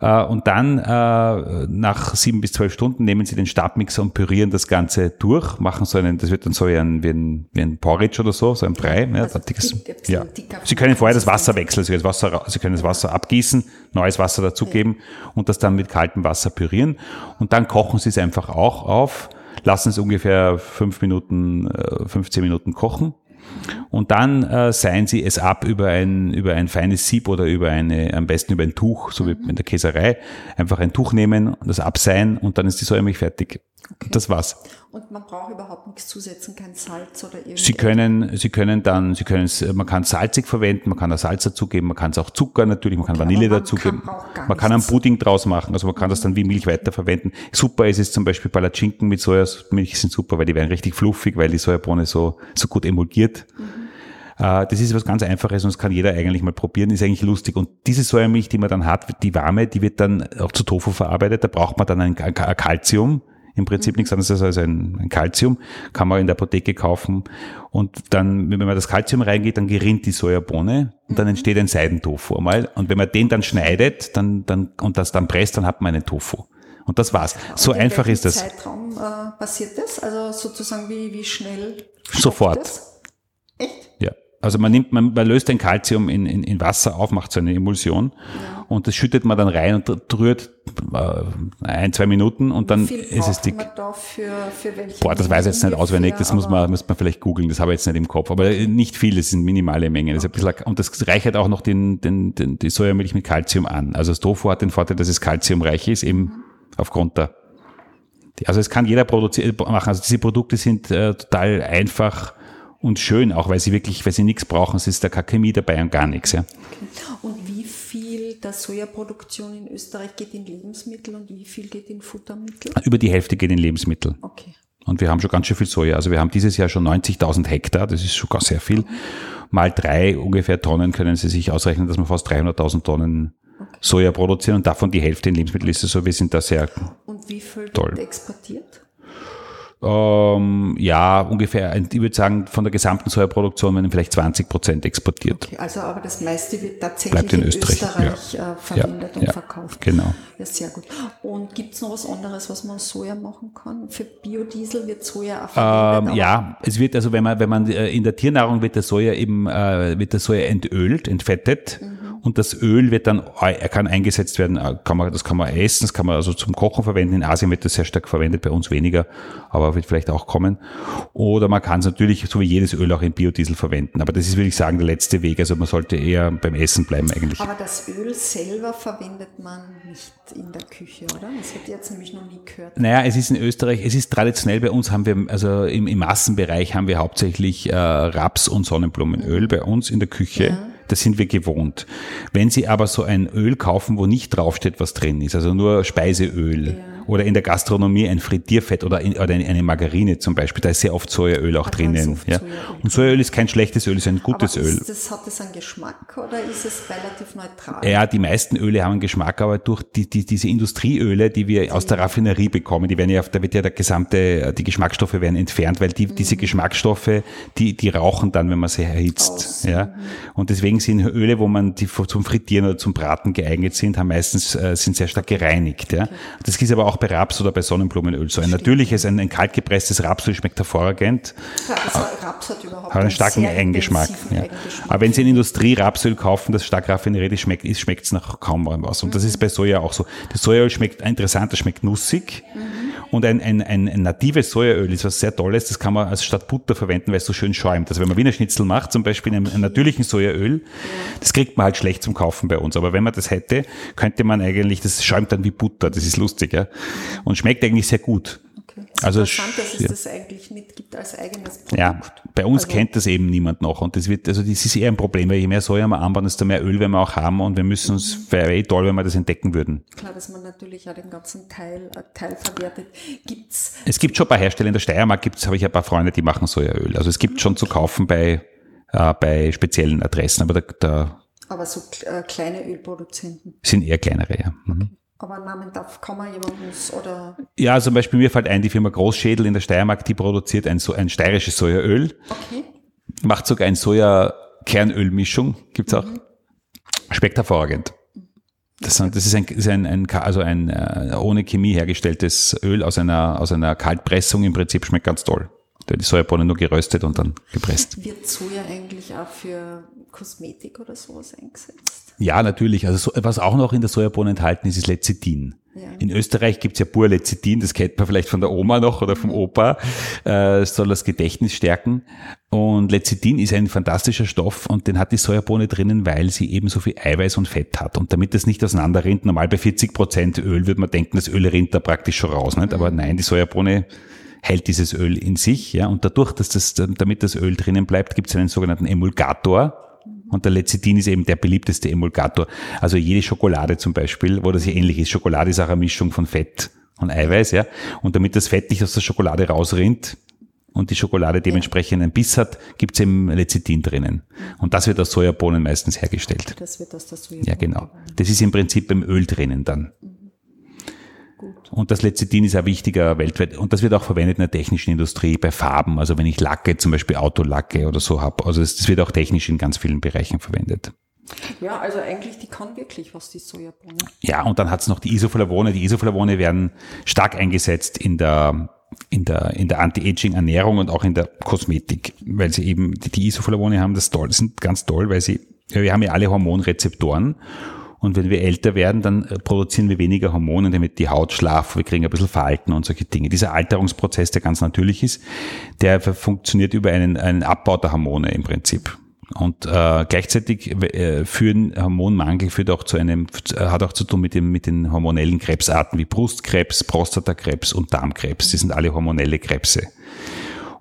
Äh, und dann äh, nach sieben bis zwölf Stunden nehmen Sie den Stabmixer und pürieren das Ganze durch, machen so einen, das wird dann so wie ein, wie ein, wie ein Porridge oder so, so ein Brei. Ja, also dickes, ja. Sie können vorher das Wasser wechseln, Sie, das Wasser, Sie können das Wasser abgießen, neues Wasser dazugeben und das dann mit kaltem Wasser pürieren. Und dann kochen Sie es einfach auch auf, lassen es ungefähr fünf Minuten, 15 äh, Minuten kochen und dann äh, seien Sie es ab über ein, über ein feines Sieb oder über eine, am besten über ein Tuch, so wie in der Käserei. Einfach ein Tuch nehmen, das abseihen und dann ist die Säumilch fertig. Okay. Das war's. Und man braucht überhaupt nichts zusetzen, kein Salz oder irgendwas. Sie können, Sie können dann, Sie können es, man kann salzig verwenden, man kann da Salz dazugeben, man kann es auch Zucker natürlich, man kann okay, Vanille dazugeben. Man kann einen Pudding draus machen, also man kann das dann wie Milch weiterverwenden. Super ist es zum Beispiel Palatschinken mit Sojamilch sind super, weil die werden richtig fluffig, weil die Sojabohne so, so gut emulgiert. Mhm. Äh, das ist was ganz Einfaches und das kann jeder eigentlich mal probieren, ist eigentlich lustig. Und diese Sojamilch, die man dann hat, die warme, die wird dann auch zu Tofu verarbeitet. Da braucht man dann ein, ein Calcium, im Prinzip nichts anderes als ein, ein Calcium, kann man in der Apotheke kaufen. Und dann, wenn man das Calcium reingeht, dann gerinnt die Sojabohne und dann mhm. entsteht ein Seidentofu einmal. Und wenn man den dann schneidet dann, dann, und das dann presst, dann hat man einen Tofu. Und das war's. So Und in einfach ist das. Zeitraum äh, passiert das? Also sozusagen wie, wie schnell? Sofort. Das? Echt? Ja. Also man nimmt, man, man löst ein Calcium in, in, in Wasser auf, macht so eine Emulsion und das schüttet man dann rein und rührt äh, ein, zwei Minuten und dann ist es dick. für, für Boah, das weiß ich jetzt nicht auswendig, das muss man, muss man vielleicht googeln, das habe ich jetzt nicht im Kopf, aber nicht viel, das sind minimale Mengen. Das ein bisschen, und das reichert auch noch den, den, den, die Sojamilch mit Calcium an. Also das Tofu hat den Vorteil, dass es calciumreich ist, eben aufgrund der, also es kann jeder produzieren, machen, also diese Produkte sind äh, total einfach und schön, auch weil sie wirklich, weil sie nichts brauchen, es ist da keine Chemie dabei und gar nichts, ja. Und wie viel der Sojaproduktion in Österreich geht in Lebensmittel und wie viel geht in Futtermittel? Über die Hälfte geht in Lebensmittel. Okay. Und wir haben schon ganz schön viel Soja. Also wir haben dieses Jahr schon 90.000 Hektar, das ist schon gar sehr viel. Mal drei ungefähr Tonnen können Sie sich ausrechnen, dass wir fast 300.000 Tonnen Soja produzieren und davon die Hälfte in Lebensmittel ist es so. Wir sind da sehr, Und wie viel Toll. wird exportiert? Ähm, ja, ungefähr, ich würde sagen, von der gesamten Sojaproduktion werden vielleicht 20 Prozent exportiert. Okay, also aber das meiste wird tatsächlich Bleibt in in Österreich, Österreich, ja. äh, verwendet Ja, und ja, verkauft. genau. Ja, sehr gut. Und gibt es noch was anderes, was man aus Soja machen kann? Für Biodiesel wird Soja auch verwendet? Ähm, ja, es wird also, wenn man, wenn man äh, in der Tiernahrung wird der Soja eben, äh, wird der Soja entölt, entfettet. Und das Öl wird dann, äh, er kann eingesetzt werden, äh, kann man, das kann man essen, das kann man also zum Kochen verwenden. In Asien wird das sehr stark verwendet, bei uns weniger, aber wird vielleicht auch kommen. Oder man kann es natürlich, so wie jedes Öl, auch in Biodiesel verwenden. Aber das ist, würde ich sagen, der letzte Weg. Also man sollte eher beim Essen bleiben eigentlich. Aber das Öl selber verwendet man nicht in der Küche, oder? Das hätte ich jetzt nämlich noch nie gehört. Naja, es ist in Österreich, es ist traditionell bei uns haben wir, also im, im Massenbereich haben wir hauptsächlich äh, Raps- und Sonnenblumenöl bei uns in der Küche. Das sind wir gewohnt. Wenn Sie aber so ein Öl kaufen, wo nicht draufsteht, was drin ist, also nur Speiseöl oder in der Gastronomie ein Frittierfett oder, in, oder eine Margarine zum Beispiel, da ist sehr oft Sojaöl auch drinnen. Ja. Sojaöl. Und Sojaöl ist kein schlechtes Öl, ist ein gutes aber Öl. ist das, hat das einen Geschmack oder ist es relativ neutral? Ja, die meisten Öle haben einen Geschmack, aber durch die, die, diese Industrieöle, die wir aus der Raffinerie bekommen, die werden ja, da wird ja der gesamte, die Geschmacksstoffe werden entfernt, weil die, diese Geschmacksstoffe, die, die rauchen dann, wenn man sie erhitzt. Aus, Ja. Und deswegen sind Öle, wo man die zum Frittieren oder zum Braten geeignet sind, haben meistens, äh, sind sehr stark gereinigt. Ja. Das ist aber auch bei Raps oder bei Sonnenblumenöl so. Ein natürliches, ein, ein kaltgepresstes Rapsöl schmeckt hervorragend. Raps hat überhaupt Hat einen starken Eigengeschmack. Ja. Aber wenn Sie in Industrie Rapsöl kaufen, das stark raffiniert ist, schmeckt es nach kaum was. Und das ist bei Soja auch so. Das Sojaöl schmeckt interessant, das schmeckt nussig. Und ein, ein, ein, natives Sojaöl ist was sehr Tolles, das kann man als statt Butter verwenden, weil es so schön schäumt. Also wenn man Wiener Schnitzel macht, zum Beispiel in einem natürlichen Sojaöl, das kriegt man halt schlecht zum Kaufen bei uns. Aber wenn man das hätte, könnte man eigentlich, das schäumt dann wie Butter, das ist lustig, ja. Und schmeckt eigentlich sehr gut. Okay. Also Also interessant, dass es ja. das eigentlich nicht gibt als eigenes Produkt. Ja, bei uns Also- kennt das eben niemand noch und das wird, also das ist eher ein Problem, weil je mehr Soja wir anbauen, desto mehr Öl werden wir auch haben und wir müssen uns, wäre eh toll, wenn wir das entdecken würden. Klar, dass man natürlich auch den ganzen Teil, äh, Teil verwertet. Gibt's Es gibt schon ein paar Hersteller, in der Steiermark gibt's, habe ich ein paar Freunde, die machen Sojaöl. Also es gibt schon zu kaufen bei, äh, bei speziellen Adressen, aber da, da aber so äh, kleine Ölproduzenten. sind eher kleinere, ja. Mhm. Aber Namen darf, kann man jemanden oder Ja, zum Beispiel mir fällt ein, die Firma Großschädel in der Steiermark, die produziert ein, so ein steirisches Sojaöl, okay. macht sogar ein Soja-Kernölmischung, gibt's auch. Schmeckt hervorragend. Das, das ist ein, ist ein, ein also ein äh, ohne Chemie hergestelltes Öl aus einer, aus einer Kaltpressung. Im Prinzip schmeckt ganz toll. Da wird die Sojabohne nur geröstet und dann gepresst. Wird Soja eigentlich auch für Kosmetik oder sowas eingesetzt? Ja, natürlich. Also so, was auch noch in der Sojabohne enthalten ist, ist Lecithin. Ja. In Österreich gibt's ja pur Lecithin, das kennt man vielleicht von der Oma noch oder vom Opa. Äh, es soll das Gedächtnis stärken. Und Lecithin ist ein fantastischer Stoff und den hat die Sojabohne drinnen, weil sie eben so viel Eiweiß und Fett hat. Und damit das nicht auseinanderrinnt, normal bei 40 Prozent Öl würde man denken, das Öl rinnt da praktisch schon raus. Nicht? Aber nein, die Sojabohne hält dieses Öl in sich. Ja? Und dadurch, dass das, damit das Öl drinnen bleibt, gibt es einen sogenannten Emulgator. Und der Lecithin ist eben der beliebteste Emulgator. Also jede Schokolade zum Beispiel, wo das hier ähnlich ist. Schokolade ist auch eine Mischung von Fett und Eiweiß, ja. Und damit das Fett nicht aus der Schokolade rausrinnt und die Schokolade dementsprechend einen Biss hat, gibt es eben Lecithin drinnen. Und das wird aus Sojabohnen meistens hergestellt. Das wird aus der Soja. Ja, genau. Das ist im Prinzip beim Öl drinnen dann. Und das Lecithin ist ein wichtiger weltweit. Und das wird auch verwendet in der technischen Industrie bei Farben. Also wenn ich Lacke, zum Beispiel Autolacke oder so habe. Also das, das wird auch technisch in ganz vielen Bereichen verwendet. Ja, also eigentlich, die kann wirklich was, die Sojabohne. Ja, und dann hat's noch die Isoflavone. Die Isoflavone werden stark eingesetzt in der in der, in der Anti-Aging-Ernährung und auch in der Kosmetik, weil sie eben, die Isoflavone haben das toll, sind ganz toll, weil sie, ja, wir haben ja alle Hormonrezeptoren und wenn wir älter werden, dann äh, produzieren wir weniger Hormone, damit die Haut schlaff, wir kriegen ein bisschen Falten und solche Dinge. Dieser Alterungsprozess, der ganz natürlich ist, der funktioniert über einen, einen Abbau der Hormone im Prinzip. Und äh, gleichzeitig äh, führen Hormonmangel führt auch zu einem, hat auch zu tun mit, dem, mit den hormonellen Krebsarten wie Brustkrebs, Prostatakrebs und Darmkrebs. Die sind alle hormonelle Krebse.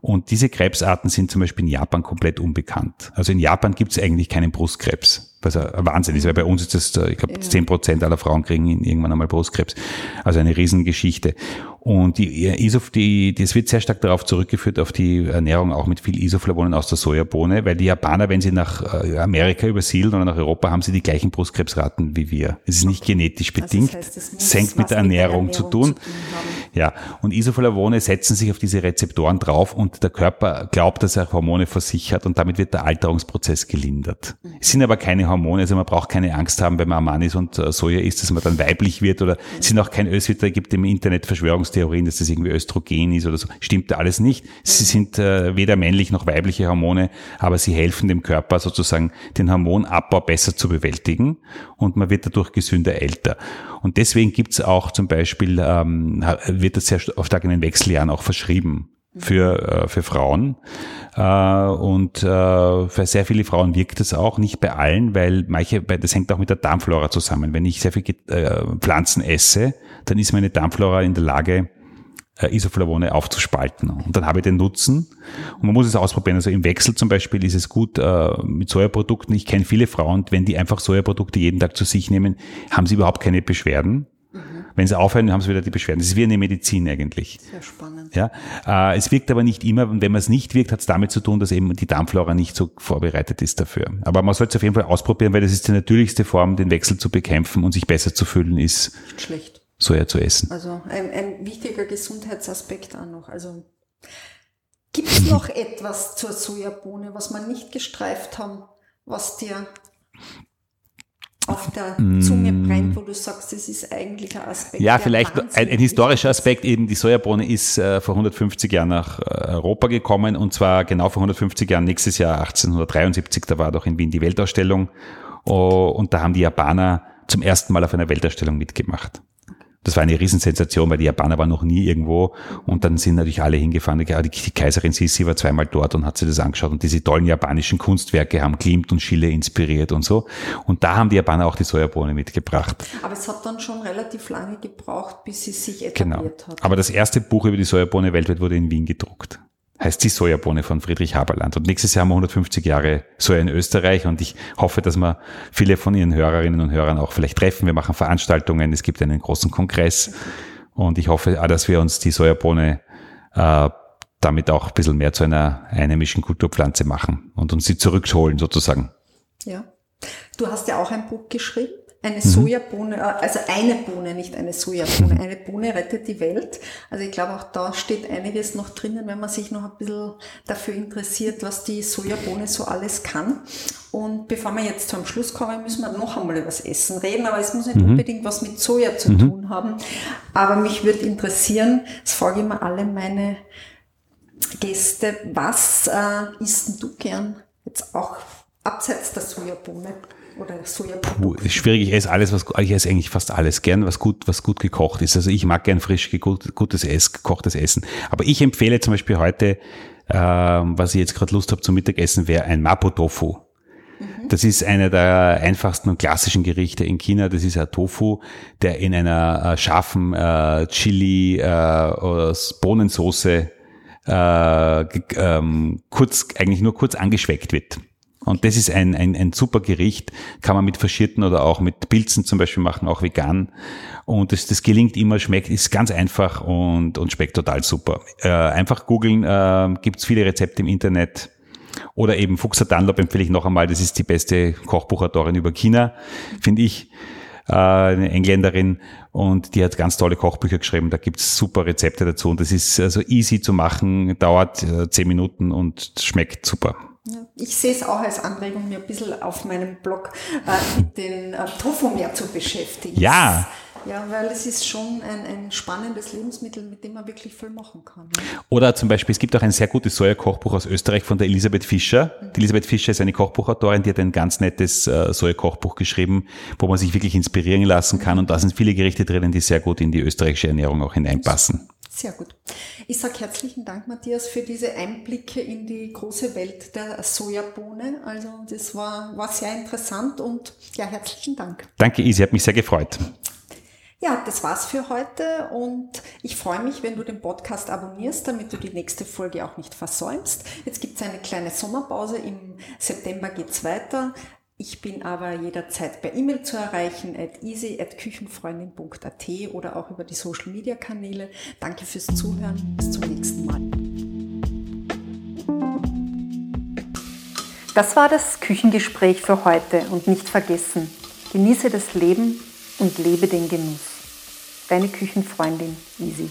Und diese Krebsarten sind zum Beispiel in Japan komplett unbekannt. Also in Japan gibt es eigentlich keinen Brustkrebs, was ein Wahnsinn ist, weil bei uns ist das, ich glaube, zehn Prozent aller Frauen kriegen irgendwann einmal Brustkrebs. Also eine Riesengeschichte. Und die, Isof, die, das wird sehr stark darauf zurückgeführt, auf die Ernährung auch mit viel Isoflavonen aus der Sojabohne, weil die Japaner, wenn sie nach äh, Amerika übersiedeln oder nach Europa, haben sie die gleichen Brustkrebsraten wie wir. Es ist nicht genetisch bedingt, also das heißt, es hängt mit der Ernährung, mit der Ernährung, zu tun. Zu tun ja, und Isoflavone setzen sich auf diese Rezeptoren drauf und der Körper glaubt, dass er Hormone versichert und damit wird der Alterungsprozess gelindert. Es sind aber keine Hormone, also man braucht keine Angst haben, wenn man Amanis und äh, Soja isst, dass man dann weiblich wird oder es sind auch kein Öswitter, gibt im Internet Verschwörungstheorien, dass das irgendwie Östrogen ist oder so. Stimmt alles nicht. Sie sind äh, weder männlich noch weibliche Hormone, aber sie helfen dem Körper sozusagen den Hormonabbau besser zu bewältigen und man wird dadurch gesünder älter. Und deswegen gibt's auch zum Beispiel, ähm, wird das sehr stark in den Wechseljahren auch verschrieben für, äh, für Frauen. Äh, und äh, für sehr viele Frauen wirkt das auch, nicht bei allen, weil manche, das hängt auch mit der Darmflora zusammen. Wenn ich sehr viel äh, Pflanzen esse, dann ist meine Darmflora in der Lage, äh, Isoflavone aufzuspalten. Und dann habe ich den Nutzen. Und man muss es ausprobieren. Also im Wechsel zum Beispiel ist es gut äh, mit Sojaprodukten. Ich kenne viele Frauen, wenn die einfach Sojaprodukte jeden Tag zu sich nehmen, haben sie überhaupt keine Beschwerden. Wenn sie aufhören, haben sie wieder die Beschwerden. Das ist wie eine Medizin eigentlich. Sehr spannend. Ja, äh, es wirkt aber nicht immer. Und wenn man es nicht wirkt, hat es damit zu tun, dass eben die Darmflora nicht so vorbereitet ist dafür. Aber man sollte es auf jeden Fall ausprobieren, weil das ist die natürlichste Form, den Wechsel zu bekämpfen und sich besser zu fühlen, ist schlecht. Soja zu essen. Also ein, ein wichtiger Gesundheitsaspekt auch noch. Also gibt es noch etwas zur Sojabohne, was wir nicht gestreift haben, was dir auf der Zunge mm. brennt, wo du sagst, das ist eigentlich ein Aspekt. Ja, vielleicht ein, ein, historischer Aspekt eben, die Sojabohne ist äh, vor 150 Jahren nach äh, Europa gekommen und zwar genau vor 150 Jahren, nächstes Jahr 1873, da war doch in Wien die Weltausstellung oh, und da haben die Japaner zum ersten Mal auf einer Weltausstellung mitgemacht. Das war eine Riesensensation, weil die Japaner waren noch nie irgendwo und dann sind natürlich alle hingefahren. Die, Kaiserin Sissi war zweimal dort und hat sich das angeschaut und diese tollen japanischen Kunstwerke haben Klimt und Schille inspiriert und so. Und da haben die Japaner auch die Sojabohne mitgebracht. Aber es hat dann schon relativ lange gebraucht, bis sie sich genau. etabliert genau. hat. Aber das erste Buch über die Sojabohne weltweit wurde in Wien gedruckt heißt die Sojabohne von Friedrich Haberland. Und nächstes Jahr haben wir 150 Jahre Soja in Österreich und ich hoffe, dass wir viele von Ihren Hörerinnen und Hörern auch vielleicht treffen. Wir machen Veranstaltungen, es gibt einen großen Kongress und ich hoffe, dass wir uns die Sojabohne äh, damit auch ein bisschen mehr zu einer einheimischen Kulturpflanze machen und uns sie zurückholen sozusagen. Ja. Du hast ja auch ein Buch geschrieben eine mhm. Sojabohne, äh, also eine Bohne, nicht eine Sojabohne, mhm. eine Bohne rettet die Welt. Also ich glaube, auch da steht einiges noch drinnen, wenn man sich noch ein bisschen dafür interessiert, was die Sojabohne so alles kann. Und bevor wir jetzt zum Schluss kommen, müssen wir noch einmal über das Essen reden, aber es muss nicht mhm. unbedingt was mit Soja zu mhm. tun haben. Aber mich würde interessieren, das frage ich immer alle meine Gäste, was äh, isst du gern jetzt auch abseits der Sojabohne? Oder Puh, ist schwierig. Ich esse alles, was ich esse eigentlich fast alles gern, was gut, was gut gekocht ist. Also ich mag gern frisch gutes Essen, gekochtes Essen. Aber ich empfehle zum Beispiel heute, ähm, was ich jetzt gerade Lust habe zum Mittagessen, wäre ein Mapo Tofu. Mhm. Das ist einer der einfachsten und klassischen Gerichte in China. Das ist ein Tofu, der in einer äh, scharfen äh, Chili äh, oder Bohnensoße äh, ähm, kurz, eigentlich nur kurz angeschweckt wird. Und das ist ein, ein, ein super Gericht, kann man mit Faschierten oder auch mit Pilzen zum Beispiel machen, auch vegan. Und das, das gelingt immer, schmeckt, ist ganz einfach und, und schmeckt total super. Äh, einfach googeln, äh, gibt viele Rezepte im Internet. Oder eben Fuchser Dunlop empfehle ich noch einmal, das ist die beste Kochbuchautorin über China, finde ich. Äh, eine Engländerin und die hat ganz tolle Kochbücher geschrieben. Da gibt's super Rezepte dazu und das ist also easy zu machen, dauert äh, zehn Minuten und schmeckt super. Ich sehe es auch als Anregung, mir ein bisschen auf meinem Blog äh, mit den äh, Tofu mehr zu beschäftigen. Ja. Ja, weil es ist schon ein, ein spannendes Lebensmittel, mit dem man wirklich viel machen kann. Oder zum Beispiel, es gibt auch ein sehr gutes Soja-Kochbuch aus Österreich von der Elisabeth Fischer. Die Elisabeth Fischer ist eine Kochbuchautorin, die hat ein ganz nettes äh, Soja-Kochbuch geschrieben, wo man sich wirklich inspirieren lassen kann. Und da sind viele Gerichte drinnen, die sehr gut in die österreichische Ernährung auch hineinpassen. Sehr gut. Ich sage herzlichen Dank, Matthias, für diese Einblicke in die große Welt der Sojabohne. Also das war, war sehr interessant und ja, herzlichen Dank. Danke, Isi, hat mich sehr gefreut. Ja, das war's für heute und ich freue mich, wenn du den Podcast abonnierst, damit du die nächste Folge auch nicht versäumst. Jetzt gibt's eine kleine Sommerpause, im September geht's weiter. Ich bin aber jederzeit per E-Mail zu erreichen at easy at küchenfreundin.at oder auch über die Social Media Kanäle. Danke fürs Zuhören. Bis zum nächsten Mal. Das war das Küchengespräch für heute und nicht vergessen. Genieße das Leben und lebe den Genuss. Deine Küchenfreundin Easy.